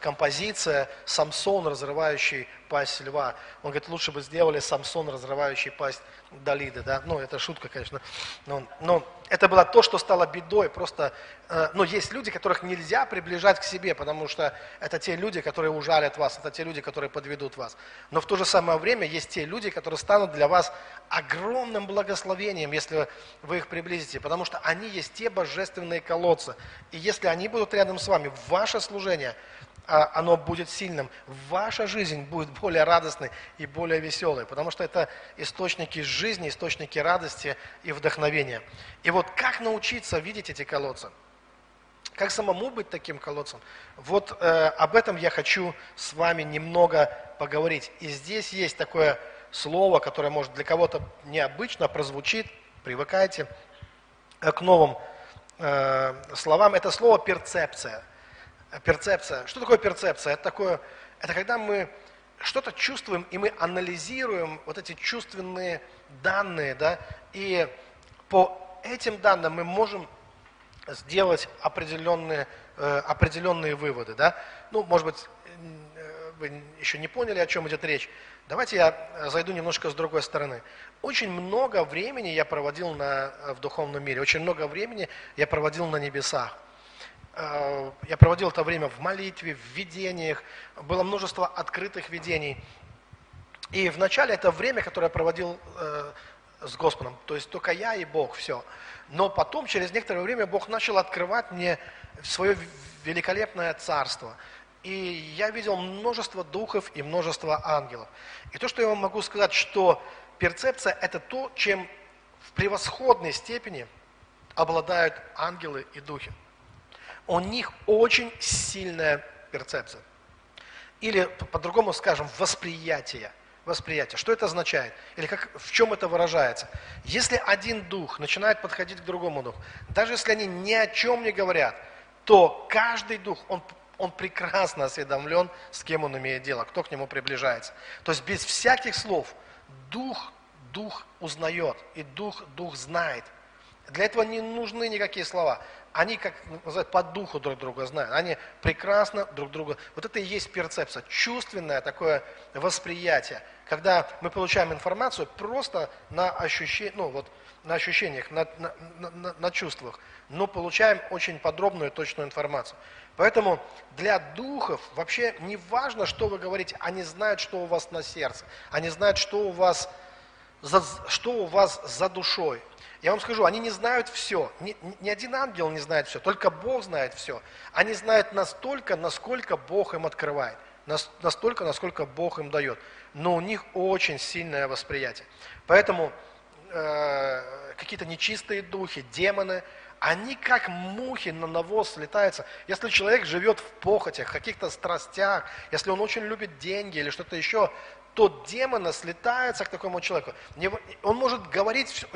композиция «Самсон, разрывающий пасть льва». Он говорит, лучше бы сделали «Самсон, разрывающий пасть Далиды». Да? Ну, это шутка, конечно. Но, но это было то, что стало бедой. Просто, э, ну, есть люди, которых нельзя приближать к себе, потому что это те люди, которые ужалят вас, это те люди, которые подведут вас. Но в то же самое время есть те люди, которые станут для вас огромным благословением, если вы их приблизите, потому что они есть те божественные колодцы. И если они будут рядом с вами, ваше служение – а оно будет сильным, ваша жизнь будет более радостной и более веселой, потому что это источники жизни, источники радости и вдохновения. И вот как научиться видеть эти колодцы? Как самому быть таким колодцем? Вот э, об этом я хочу с вами немного поговорить. И здесь есть такое слово, которое может для кого-то необычно прозвучит, привыкайте э, к новым э, словам. Это слово перцепция – перцепция. Что такое перцепция? Это такое, это когда мы что-то чувствуем, и мы анализируем вот эти чувственные данные, да, и по этим данным мы можем сделать определенные, э, определенные выводы, да. Ну, может быть, э, вы еще не поняли, о чем идет речь. Давайте я зайду немножко с другой стороны. Очень много времени я проводил на, в духовном мире, очень много времени я проводил на небесах. Э, я проводил это время в молитве, в видениях, было множество открытых видений. И вначале это время, которое я проводил э, с Господом, то есть только я и Бог, все. Но потом, через некоторое время, Бог начал открывать мне свое великолепное царство. И я видел множество духов и множество ангелов. И то, что я вам могу сказать, что перцепция – это то, чем в превосходной степени обладают ангелы и духи у них очень сильная перцепция. Или по-другому скажем, восприятие. Восприятие. Что это означает? Или как, в чем это выражается? Если один дух начинает подходить к другому духу, даже если они ни о чем не говорят, то каждый дух, он, он прекрасно осведомлен, с кем он имеет дело, кто к нему приближается. То есть без всяких слов дух, дух узнает, и дух, дух знает. Для этого не нужны никакие слова они, как называют, по духу друг друга знают. Они прекрасно друг друга. Вот это и есть перцепция, чувственное такое восприятие, когда мы получаем информацию просто на, ощущениях, ну, вот, на ощущениях, на, на, на, на чувствах, но получаем очень подробную и точную информацию. Поэтому для духов вообще не важно, что вы говорите, они знают, что у вас на сердце, они знают, что у вас, за, что у вас за душой. Я вам скажу, они не знают все. Ни, ни один ангел не знает все, только Бог знает все. Они знают настолько, насколько Бог им открывает, настолько, насколько Бог им дает. Но у них очень сильное восприятие. Поэтому э, какие-то нечистые духи, демоны, они как мухи на навоз слетаются. Если человек живет в похотях, в каких-то страстях, если он очень любит деньги или что-то еще, то демона слетается к такому человеку. Он может говорить,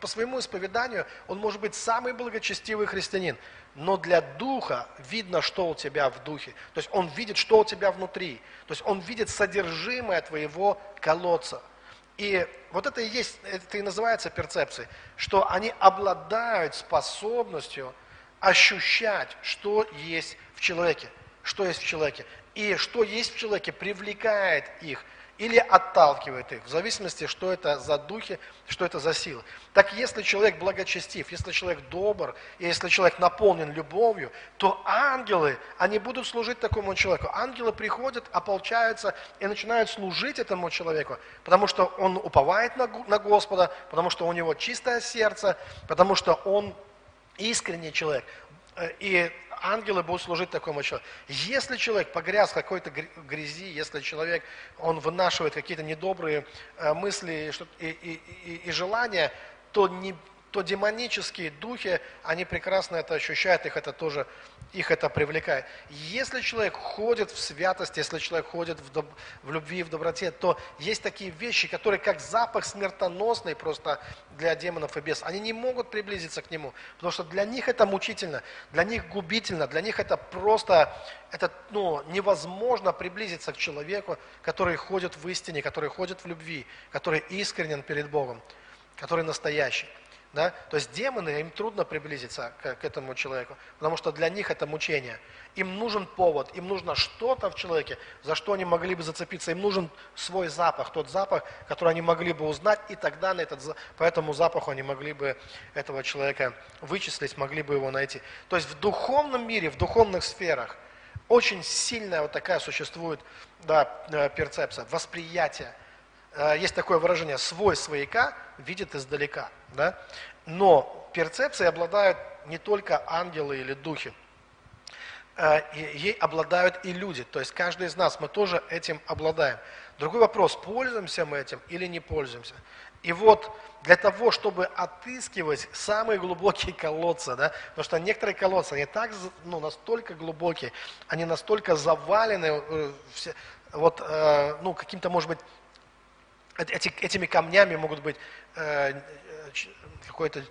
по своему исповеданию, он может быть самый благочестивый христианин, но для духа видно, что у тебя в духе. То есть он видит, что у тебя внутри. То есть он видит содержимое твоего колодца. И вот это и есть, это и называется перцепцией, что они обладают способностью ощущать, что есть в человеке что есть в человеке. И что есть в человеке, привлекает их или отталкивает их, в зависимости, что это за духи, что это за силы. Так если человек благочестив, если человек добр, если человек наполнен любовью, то ангелы, они будут служить такому человеку. Ангелы приходят, ополчаются и начинают служить этому человеку, потому что он уповает на, на Господа, потому что у него чистое сердце, потому что он искренний человек. Э, и ангелы будут служить такому человеку. Если человек погряз в какой-то грязи, если человек, он вынашивает какие-то недобрые э, мысли и, и, и, и желания, то не, то демонические духи, они прекрасно это ощущают, их это тоже, их это привлекает. Если человек ходит в святости, если человек ходит в, доб, в любви, в доброте, то есть такие вещи, которые как запах смертоносный просто для демонов и бесов. Они не могут приблизиться к нему, потому что для них это мучительно, для них губительно, для них это просто, это ну, невозможно приблизиться к человеку, который ходит в истине, который ходит в любви, который искренен перед Богом, который настоящий. Да? То есть демоны, им трудно приблизиться к, к этому человеку, потому что для них это мучение. Им нужен повод, им нужно что-то в человеке, за что они могли бы зацепиться. Им нужен свой запах, тот запах, который они могли бы узнать, и тогда на этот, по этому запаху они могли бы этого человека вычислить, могли бы его найти. То есть в духовном мире, в духовных сферах очень сильная вот такая существует да, э, перцепция, восприятие. Э, есть такое выражение «свой свояка видит издалека». Да? Но перцепцией обладают не только ангелы или духи, э, ей обладают и люди. То есть каждый из нас, мы тоже этим обладаем. Другой вопрос, пользуемся мы этим или не пользуемся. И вот для того, чтобы отыскивать самые глубокие колодцы, да, потому что некоторые колодцы, они так, ну, настолько глубокие, они настолько завалены, э, все, вот, э, ну, каким-то, может быть, эти, этими камнями могут быть э, какой-то,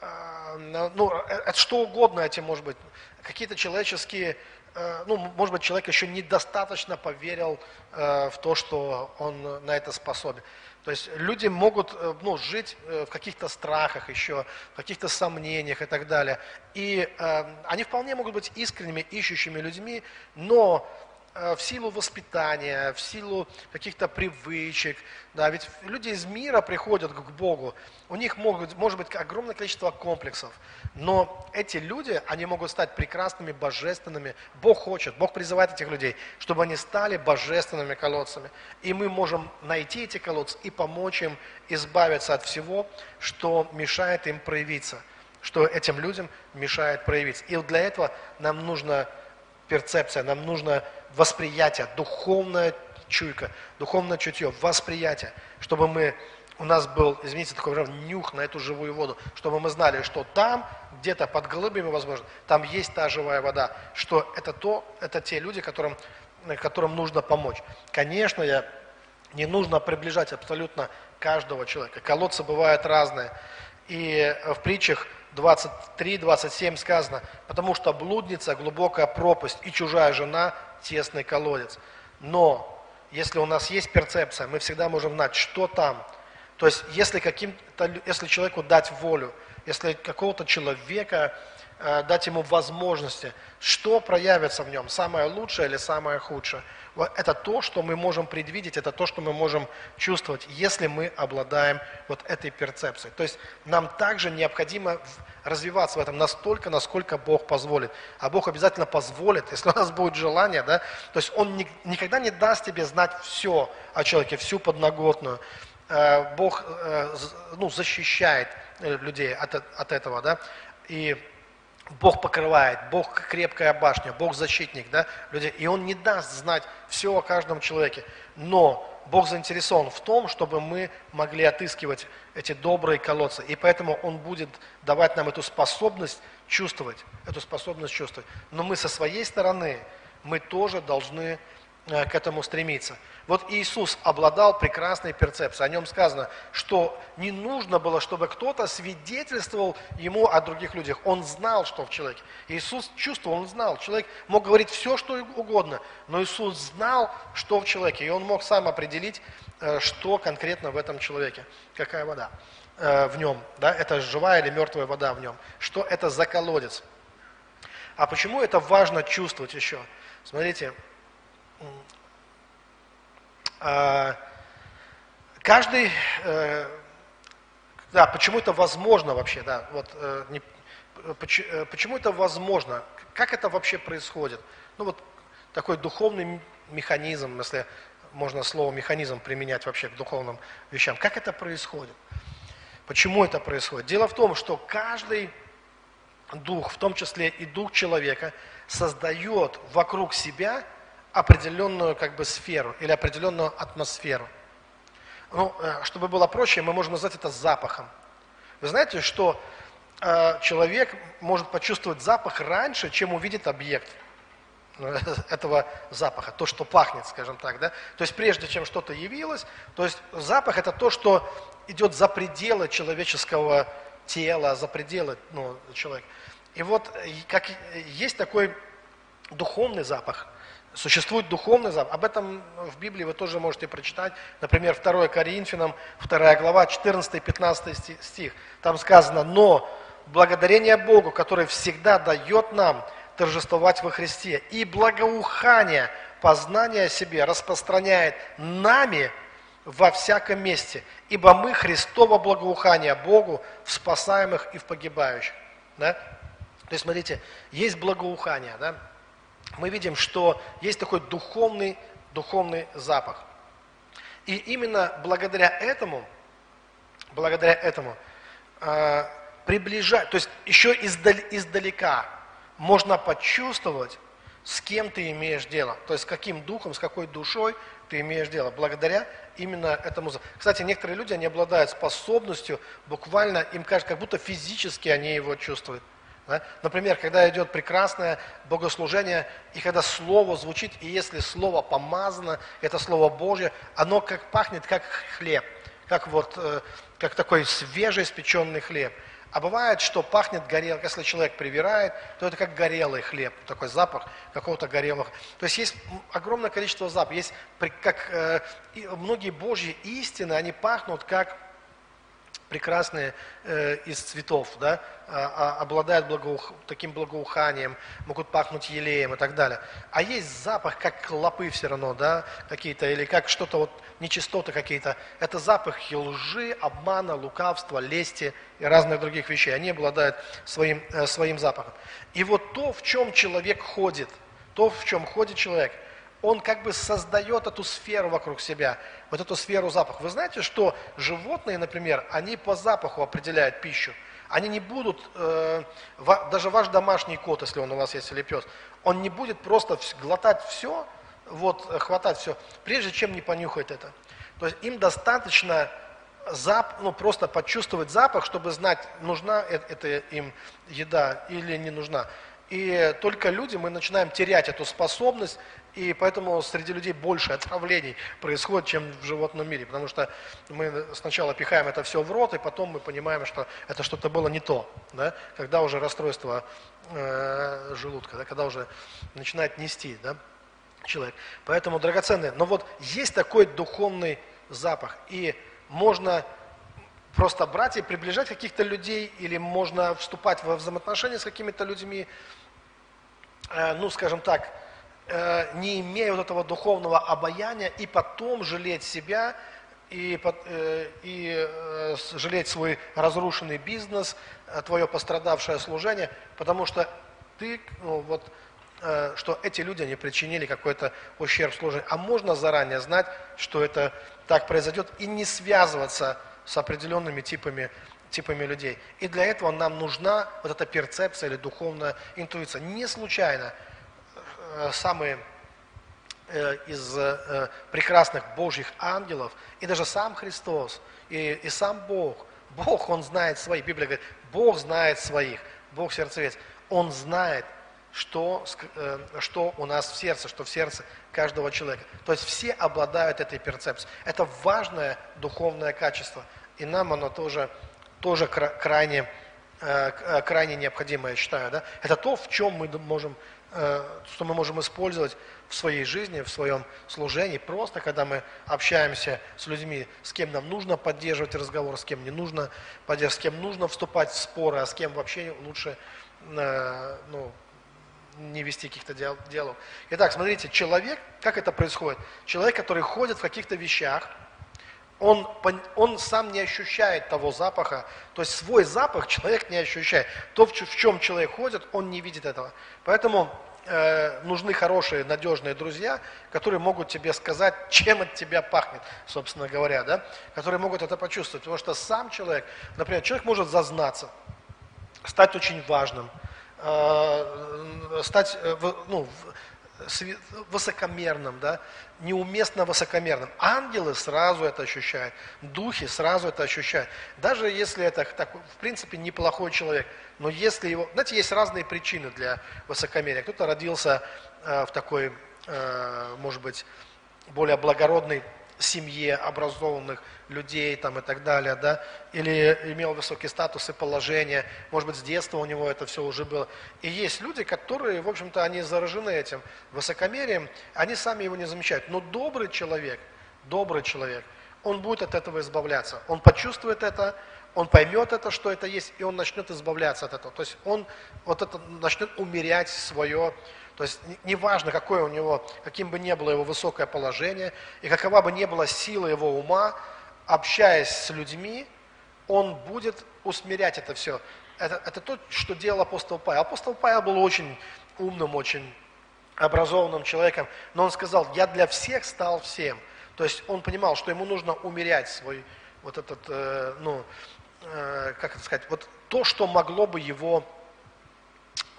э, ну, это что угодно этим может быть, какие-то человеческие, э, ну, может быть, человек еще недостаточно поверил э, в то, что он на это способен. То есть люди могут э, ну, жить э, в каких-то страхах еще, в каких-то сомнениях и так далее. И э, они вполне могут быть искренними, ищущими людьми, но Э, в силу воспитания, в силу каких-то привычек. Да, ведь люди из мира приходят к Богу, у них могут, может быть огромное количество комплексов, но эти люди, они могут стать прекрасными, божественными. Бог хочет, Бог призывает этих людей, чтобы они стали божественными колодцами. И мы можем найти эти колодцы и помочь им избавиться от всего, что мешает им проявиться, что этим людям мешает проявиться. И вот для этого нам нужна перцепция, нам нужно восприятие, духовная чуйка, духовное чутье, восприятие, чтобы мы, у нас был, извините, такой нюх на эту живую воду, чтобы мы знали, что там, где-то под глыбами, возможно, там есть та живая вода, что это то, это те люди, которым, которым нужно помочь. Конечно, я, не нужно приближать абсолютно каждого человека. Колодцы бывают разные. И в притчах 23-27 сказано, потому что блудница – глубокая пропасть, и чужая жена тесный колодец. Но если у нас есть перцепция, мы всегда можем знать, что там. То есть если, каким-то, если человеку дать волю, если какого-то человека э, дать ему возможности, что проявится в нем, самое лучшее или самое худшее. Это то, что мы можем предвидеть, это то, что мы можем чувствовать, если мы обладаем вот этой перцепцией. То есть нам также необходимо развиваться в этом настолько, насколько Бог позволит. А Бог обязательно позволит, если у нас будет желание, да, то есть Он ни, никогда не даст тебе знать все о человеке, всю подноготную. Э, Бог э, ну, защищает э, людей от, от этого, да, и Бог покрывает, Бог крепкая башня, Бог защитник, да, людей, и Он не даст знать все о каждом человеке, но Бог заинтересован в том, чтобы мы могли отыскивать эти добрые колодцы. И поэтому Он будет давать нам эту способность чувствовать, эту способность чувствовать. Но мы со своей стороны, мы тоже должны к этому стремиться. Вот Иисус обладал прекрасной перцепцией. О нем сказано, что не нужно было, чтобы кто-то свидетельствовал ему о других людях. Он знал, что в человеке. Иисус чувствовал, он знал. Человек мог говорить все, что угодно, но Иисус знал, что в человеке. И он мог сам определить, э, что конкретно в этом человеке, какая вода э, в нем. Да? Это живая или мертвая вода в нем. Что это за колодец. А почему это важно чувствовать еще? Смотрите, э, каждый, э, да, почему это возможно вообще, да, вот, э, не, почему, почему это возможно, как это вообще происходит? Ну вот такой духовный механизм, если можно слово механизм применять вообще к духовным вещам, как это происходит? Почему это происходит? Дело в том, что каждый дух, в том числе и дух человека, создает вокруг себя определенную как бы сферу или определенную атмосферу. Ну, э, чтобы было проще, мы можем назвать это запахом. Вы знаете, что э, человек может почувствовать запах раньше, чем увидит объект э, этого запаха, то, что пахнет, скажем так, да? То есть прежде чем что-то явилось, то есть запах это то, что идет за пределы человеческого тела, за пределы ну, человека. И вот как есть такой духовный запах, существует духовный запах. Об этом в Библии вы тоже можете прочитать. Например, 2 Коринфянам, 2 глава, 14-15 стих. Там сказано, но благодарение Богу, который всегда дает нам торжествовать во Христе, и благоухание, познание о себе распространяет нами во всяком месте, ибо мы Христово благоухание Богу в спасаемых и в погибающих. Да? То есть, смотрите, есть благоухание, да? Мы видим, что есть такой духовный, духовный запах. И именно благодаря этому, благодаря этому, э, приближать, то есть еще издаль, издалека можно почувствовать, с кем ты имеешь дело, то есть с каким духом, с какой душой ты имеешь дело, благодаря именно этому. Кстати, некоторые люди, они обладают способностью, буквально, им кажется, как будто физически они его чувствуют. Например, когда идет прекрасное богослужение, и когда слово звучит, и если слово помазано, это слово Божье, оно как пахнет, как хлеб, как, вот, э, как такой свежеиспеченный хлеб. А бывает, что пахнет горелкой, если человек привирает, то это как горелый хлеб, такой запах какого-то горелого. То есть есть огромное количество запахов. Есть как, э, многие Божьи истины, они пахнут как прекрасные э, из цветов, да, а, а, обладают благоух, таким благоуханием, могут пахнуть елеем и так далее. А есть запах, как клопы все равно, да, какие-то, или как что-то вот, нечистоты какие-то. Это запах лжи, обмана, лукавства, лести и разных других вещей. Они обладают своим, э, своим запахом. И вот то, в чем человек ходит, то, в чем ходит человек, он как бы создает эту сферу вокруг себя, вот эту сферу запаха. Вы знаете, что животные, например, они по запаху определяют пищу. Они не будут, э, даже ваш домашний кот, если он у вас есть или пес, он не будет просто глотать все, вот, хватать все, прежде чем не понюхает это. То есть им достаточно зап, ну, просто почувствовать запах, чтобы знать, нужна это им еда или не нужна. И только люди, мы начинаем терять эту способность и поэтому среди людей больше отравлений происходит, чем в животном мире. Потому что мы сначала пихаем это все в рот, и потом мы понимаем, что это что-то было не то. Да? Когда уже расстройство э, желудка, да? когда уже начинает нести да? человек. Поэтому драгоценные. Но вот есть такой духовный запах. И можно просто брать и приближать каких-то людей, или можно вступать во взаимоотношения с какими-то людьми, э, ну, скажем так, Э, не имея вот этого духовного обаяния, и потом жалеть себя, и, э, и э, жалеть свой разрушенный бизнес, твое пострадавшее служение, потому что ты, ну, вот, что эти люди не причинили какой-то ущерб служению. А можно заранее знать, что это так произойдет, и не связываться с определенными типами, типами людей. И для этого нам нужна вот эта перцепция или духовная интуиция. Не случайно самые э, из э, прекрасных Божьих ангелов, и даже сам Христос, и, и сам Бог. Бог, Он знает своих. Библия говорит, Бог знает своих, Бог сердцевец. Он знает, что, что у нас в сердце, что в сердце каждого человека. То есть все обладают этой перцепцией. Это важное духовное качество. И нам оно тоже, тоже крайне, крайне необходимо, я считаю. Да? Это то, в чем мы можем Э, что мы можем использовать в своей жизни, в своем служении, просто когда мы общаемся с людьми, с кем нам нужно поддерживать разговор, с кем не нужно поддерживать, с кем нужно вступать в споры, а с кем вообще лучше э, ну, не вести каких-то дел. Итак, смотрите, человек, как это происходит? Человек, который ходит в каких-то вещах, он, он сам не ощущает того запаха, то есть свой запах человек не ощущает. То, в чем человек ходит, он не видит этого. Поэтому э, нужны хорошие, надежные друзья, которые могут тебе сказать, чем от тебя пахнет, собственно говоря, да? которые могут это почувствовать. Потому что сам человек, например, человек может зазнаться, стать очень важным, э, стать э, ну, высокомерным, да, неуместно высокомерным. Ангелы сразу это ощущают, духи сразу это ощущают. Даже если это, так, в принципе, неплохой человек, но если его... Знаете, есть разные причины для высокомерия. Кто-то родился э, в такой, э, может быть, более благородной семье образованных людей там, и так далее, да, или имел высокий статус и положение, может быть, с детства у него это все уже было. И есть люди, которые, в общем-то, они заражены этим высокомерием, они сами его не замечают. Но добрый человек, добрый человек, он будет от этого избавляться. Он почувствует это, он поймет это, что это есть, и он начнет избавляться от этого. То есть он вот это начнет умерять свое то есть неважно, какое у него, каким бы ни было его высокое положение, и какова бы ни была сила его ума, общаясь с людьми, он будет усмирять это все. Это, это то, что делал апостол Павел. Апостол Павел был очень умным, очень образованным человеком, но он сказал, я для всех стал всем. То есть он понимал, что ему нужно умерять свой вот этот, э, ну, э, как это сказать, вот то, что могло бы его,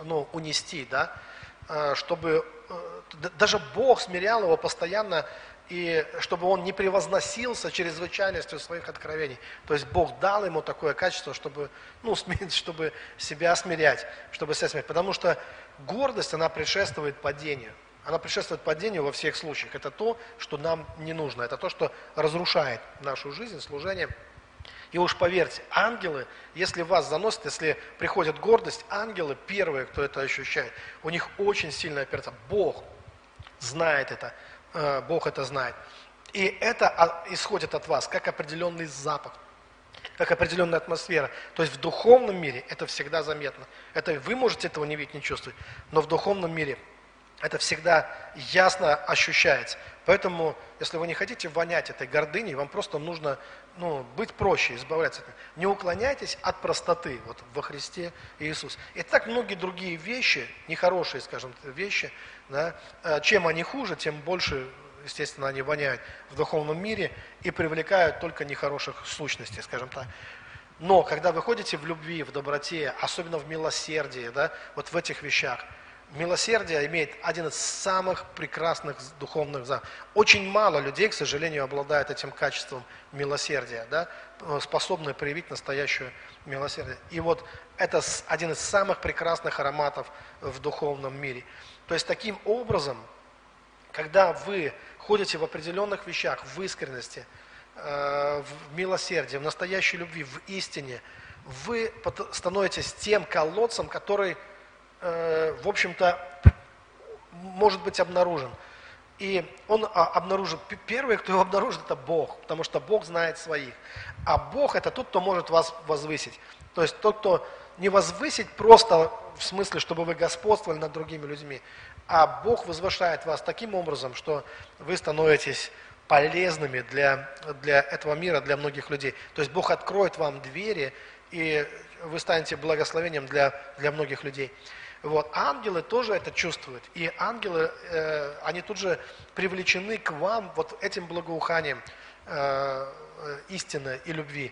ну, унести, да. Э, чтобы э, даже Бог смирял его постоянно, и чтобы он не превозносился чрезвычайностью своих откровений. То есть Бог дал ему такое качество, чтобы, ну, чтобы себя смирять, чтобы себя смирять. Потому что гордость, она предшествует падению. Она предшествует падению во всех случаях. Это то, что нам не нужно. Это то, что разрушает нашу жизнь, служение. И уж поверьте, ангелы, если вас заносят, если приходит гордость, ангелы первые, кто это ощущает. У них очень сильная операция. Бог знает это, э, Бог это знает. И это исходит от вас, как определенный запах, как определенная атмосфера. То есть в духовном мире это всегда заметно. Это вы можете этого не видеть, не чувствовать, но в духовном мире это всегда ясно ощущается. Поэтому, если вы не хотите вонять этой гордыней, вам просто нужно ну, быть проще, избавляться от нее. Не уклоняйтесь от простоты вот, во Христе Иисусе. И так многие другие вещи, нехорошие, скажем, вещи, да, э, чем они хуже, тем больше, естественно, они воняют в духовном мире и привлекают только нехороших сущностей, скажем так. Но когда вы ходите в любви, в доброте, особенно в милосердии, да, вот в этих вещах – Милосердие имеет один из самых прекрасных духовных знаков. Очень мало людей, к сожалению, обладают этим качеством милосердия, да, способны проявить настоящее милосердие. И вот это один из самых прекрасных ароматов в духовном мире. То есть таким образом, когда вы ходите в определенных вещах, в искренности, э, в милосердии, в настоящей любви, в истине, вы становитесь тем колодцем, который Э, в общем-то, может быть обнаружен. И он а, обнаружит, первый, кто его обнаружит, это Бог, потому что Бог знает своих. А Бог это тот, кто может вас возвысить. То есть тот, кто не возвысить просто в смысле, чтобы вы господствовали над другими людьми, а Бог возвышает вас таким образом, что вы становитесь полезными для, для этого мира, для многих людей. То есть Бог откроет вам двери, и вы станете благословением для, для многих людей. Вот. Ангелы тоже это чувствуют. И ангелы, э, они тут же привлечены к вам вот этим благоуханием э, э истины и любви.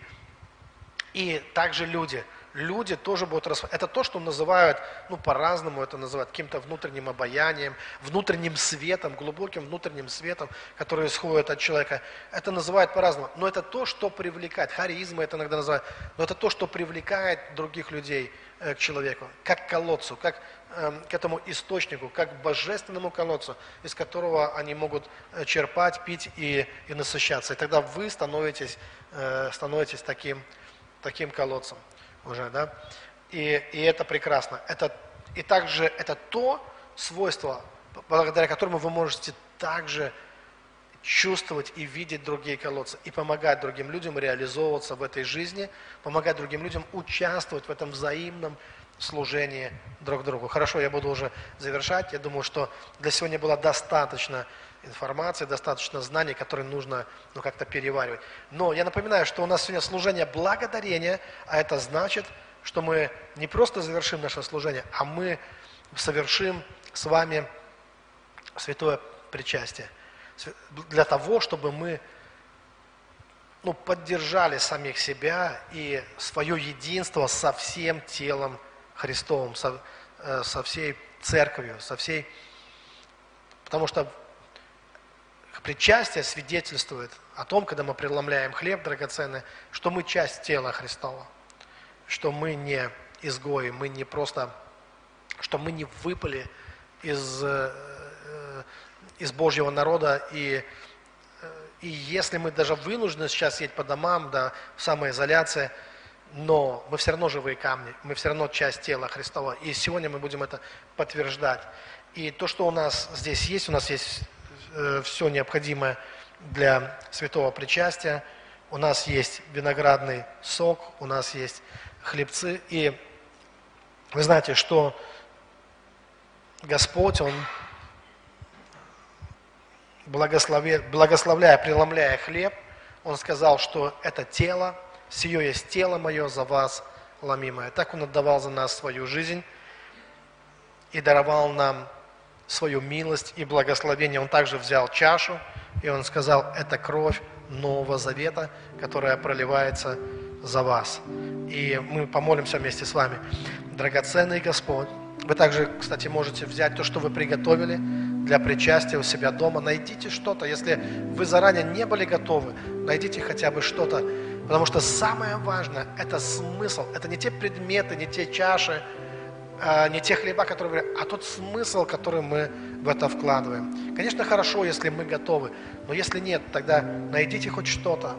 И также люди. Люди тоже будут распадаться. Это то, что называют, ну по-разному это называют, каким-то внутренним обаянием, внутренним светом, глубоким внутренним светом, который исходит от человека. Это называют по-разному. Но это то, что привлекает. Харизма это иногда называют. Но это то, что привлекает других людей Э, к человеку, как к колодцу, как эм, к этому источнику, как к божественному колодцу, из которого они могут э, черпать, пить и, и насыщаться. И тогда вы становитесь, э, становитесь таким, таким колодцем уже, да? И, и это прекрасно. Это, и также это то свойство, благодаря которому вы можете также чувствовать и видеть другие колодцы, и помогать другим людям реализовываться в этой жизни, помогать другим людям участвовать в этом взаимном служении друг другу. Хорошо, я буду уже завершать. Я думаю, что для сегодня было достаточно информации, достаточно знаний, которые нужно ну, как-то переваривать. Но я напоминаю, что у нас сегодня служение благодарения, а это значит, что мы не просто завершим наше служение, а мы совершим с вами святое причастие. Для того, чтобы мы ну, поддержали самих себя и свое единство со всем телом Христовым, со, э, со всей церковью, со всей... Потому что причастие свидетельствует о том, когда мы преломляем хлеб драгоценный, что мы часть тела Христова, что мы не изгои, мы не просто, что мы не выпали из, э, из Божьего народа и и если мы даже вынуждены сейчас сидеть по домам, да, в самоизоляции, но мы все равно живые камни, мы все равно часть тела Христова. И сегодня мы будем это подтверждать. И то, что у нас здесь есть, у нас есть э, все необходимое для святого причастия. У нас есть виноградный сок, у нас есть хлебцы. И вы знаете, что Господь, Он благословляя, преломляя хлеб, он сказал, что это тело, сие есть тело мое за вас ломимое. Так он отдавал за нас свою жизнь и даровал нам свою милость и благословение. Он также взял чашу, и он сказал, это кровь Нового Завета, которая проливается за вас. И мы помолимся вместе с вами. Драгоценный Господь, вы также, кстати, можете взять то, что вы приготовили, для причастия у себя дома. Найдите что-то, если вы заранее не были готовы, найдите хотя бы что-то. Потому что самое важное – это смысл. Это не те предметы, не те чаши, не те хлеба, которые а тот смысл, который мы в это вкладываем. Конечно, хорошо, если мы готовы, но если нет, тогда найдите хоть что-то.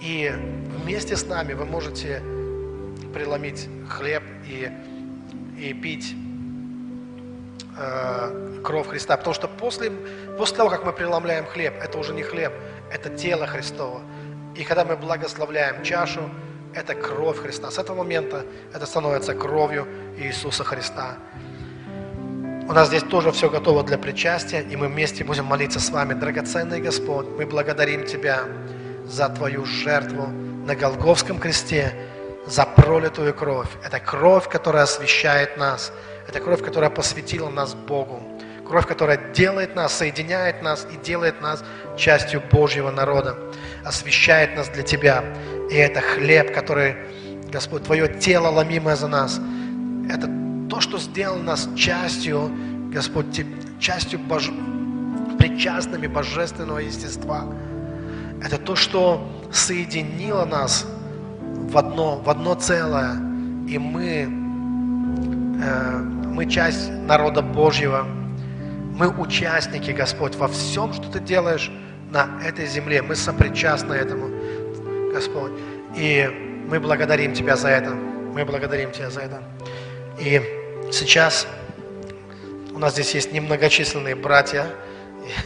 И вместе с нами вы можете преломить хлеб и, и пить э, кровь Христа. Потому что после, после того, как мы преломляем хлеб, это уже не хлеб, это тело Христово. И когда мы благословляем чашу, это кровь Христа. С этого момента это становится кровью Иисуса Христа. У нас здесь тоже все готово для причастия, и мы вместе будем молиться с вами. Драгоценный Господь, мы благодарим Тебя за Твою жертву на Голговском кресте, за пролитую кровь. Это кровь, которая освящает нас – это кровь, которая посвятила нас Богу. Кровь, которая делает нас, соединяет нас и делает нас частью Божьего народа. Освящает нас для Тебя. И это хлеб, который, Господь, Твое тело, ломимое за нас. Это то, что сделало нас частью, Господь, частью Бож... причастными божественного естества. Это то, что соединило нас в одно, в одно целое. И мы э, мы часть народа Божьего. Мы участники, Господь, во всем, что Ты делаешь на этой земле. Мы сопричастны этому, Господь. И мы благодарим Тебя за это. Мы благодарим Тебя за это. И сейчас у нас здесь есть немногочисленные братья,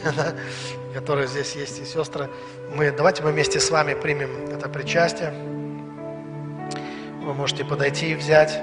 которые здесь есть, и сестры. Мы, давайте мы вместе с вами примем это причастие. Вы можете подойти и взять.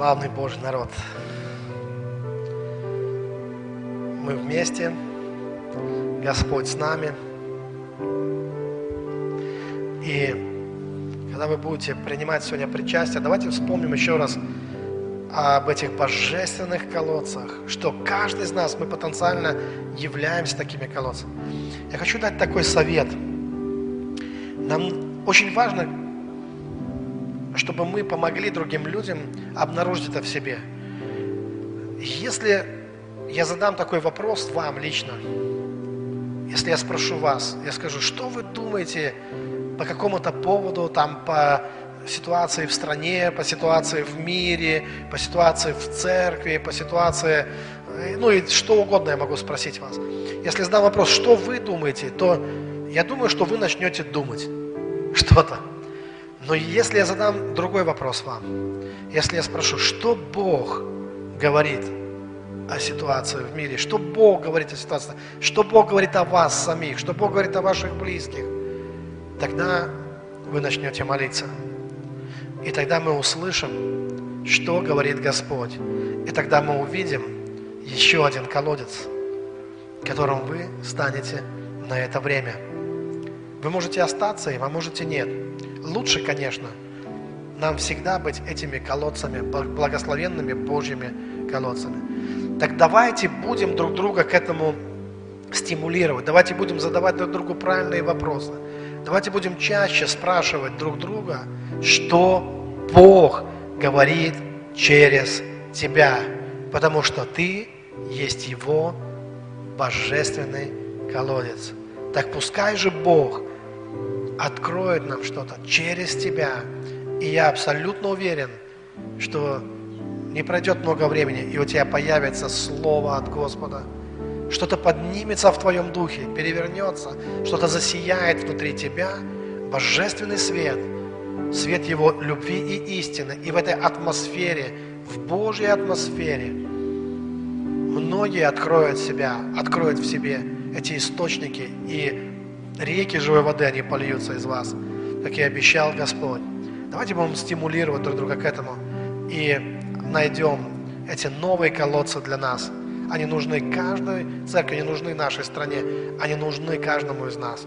Славный Божий народ. Мы вместе, Господь с нами. И когда вы будете принимать сегодня причастие, давайте вспомним еще раз об этих божественных колодцах, что каждый из нас, мы потенциально являемся такими колодцами. Я хочу дать такой совет. Нам очень важно чтобы мы помогли другим людям обнаружить это в себе. Если я задам такой вопрос вам лично, если я спрошу вас, я скажу, что вы думаете по какому-то поводу, там, по ситуации в стране, по ситуации в мире, по ситуации в церкви, по ситуации, ну и что угодно я могу спросить вас. Если задам вопрос, что вы думаете, то я думаю, что вы начнете думать что-то. Но если я задам другой вопрос вам, если я спрошу, что Бог говорит о ситуации в мире, что Бог говорит о ситуации, что Бог говорит о вас самих, что Бог говорит о ваших близких, тогда вы начнете молиться. И тогда мы услышим, что говорит Господь. И тогда мы увидим еще один колодец, которым вы станете на это время. Вы можете остаться им, а можете нет. Лучше, конечно, нам всегда быть этими колодцами, благословенными Божьими колодцами. Так давайте будем друг друга к этому стимулировать. Давайте будем задавать друг другу правильные вопросы. Давайте будем чаще спрашивать друг друга, что Бог говорит через тебя. Потому что ты есть Его божественный колодец. Так пускай же Бог откроет нам что-то через тебя. И я абсолютно уверен, что не пройдет много времени, и у тебя появится слово от Господа. Что-то поднимется в твоем духе, перевернется, что-то засияет внутри тебя, божественный свет, свет Его любви и истины. И в этой атмосфере, в Божьей атмосфере, многие откроют себя, откроют в себе эти источники, и реки живой воды, они польются из вас, как и обещал Господь. Давайте будем стимулировать друг друга к этому и найдем эти новые колодцы для нас. Они нужны каждой церкви, они нужны нашей стране, они нужны каждому из нас.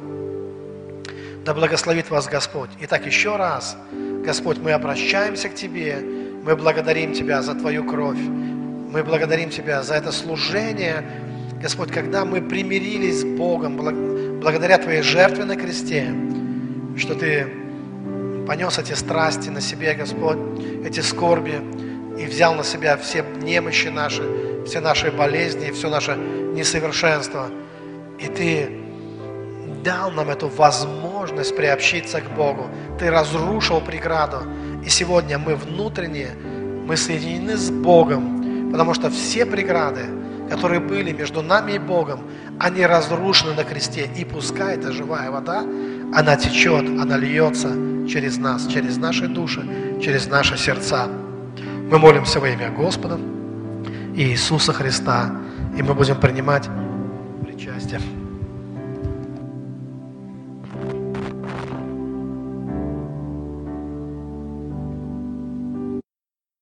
Да благословит вас Господь. Итак, еще раз, Господь, мы обращаемся к Тебе, мы благодарим Тебя за Твою кровь, мы благодарим Тебя за это служение, Господь, когда мы примирились с Богом, благодаря Твоей жертве на кресте, что Ты понес эти страсти на себе, Господь, эти скорби, и взял на себя все немощи наши, все наши болезни, все наше несовершенство. И Ты дал нам эту возможность приобщиться к Богу. Ты разрушил преграду. И сегодня мы внутренне, мы соединены с Богом, потому что все преграды, которые были между нами и Богом, они разрушены на кресте. И пускай эта живая вода, она течет, она льется через нас, через наши души, через наши сердца. Мы молимся во имя Господа Иисуса Христа, и мы будем принимать причастие.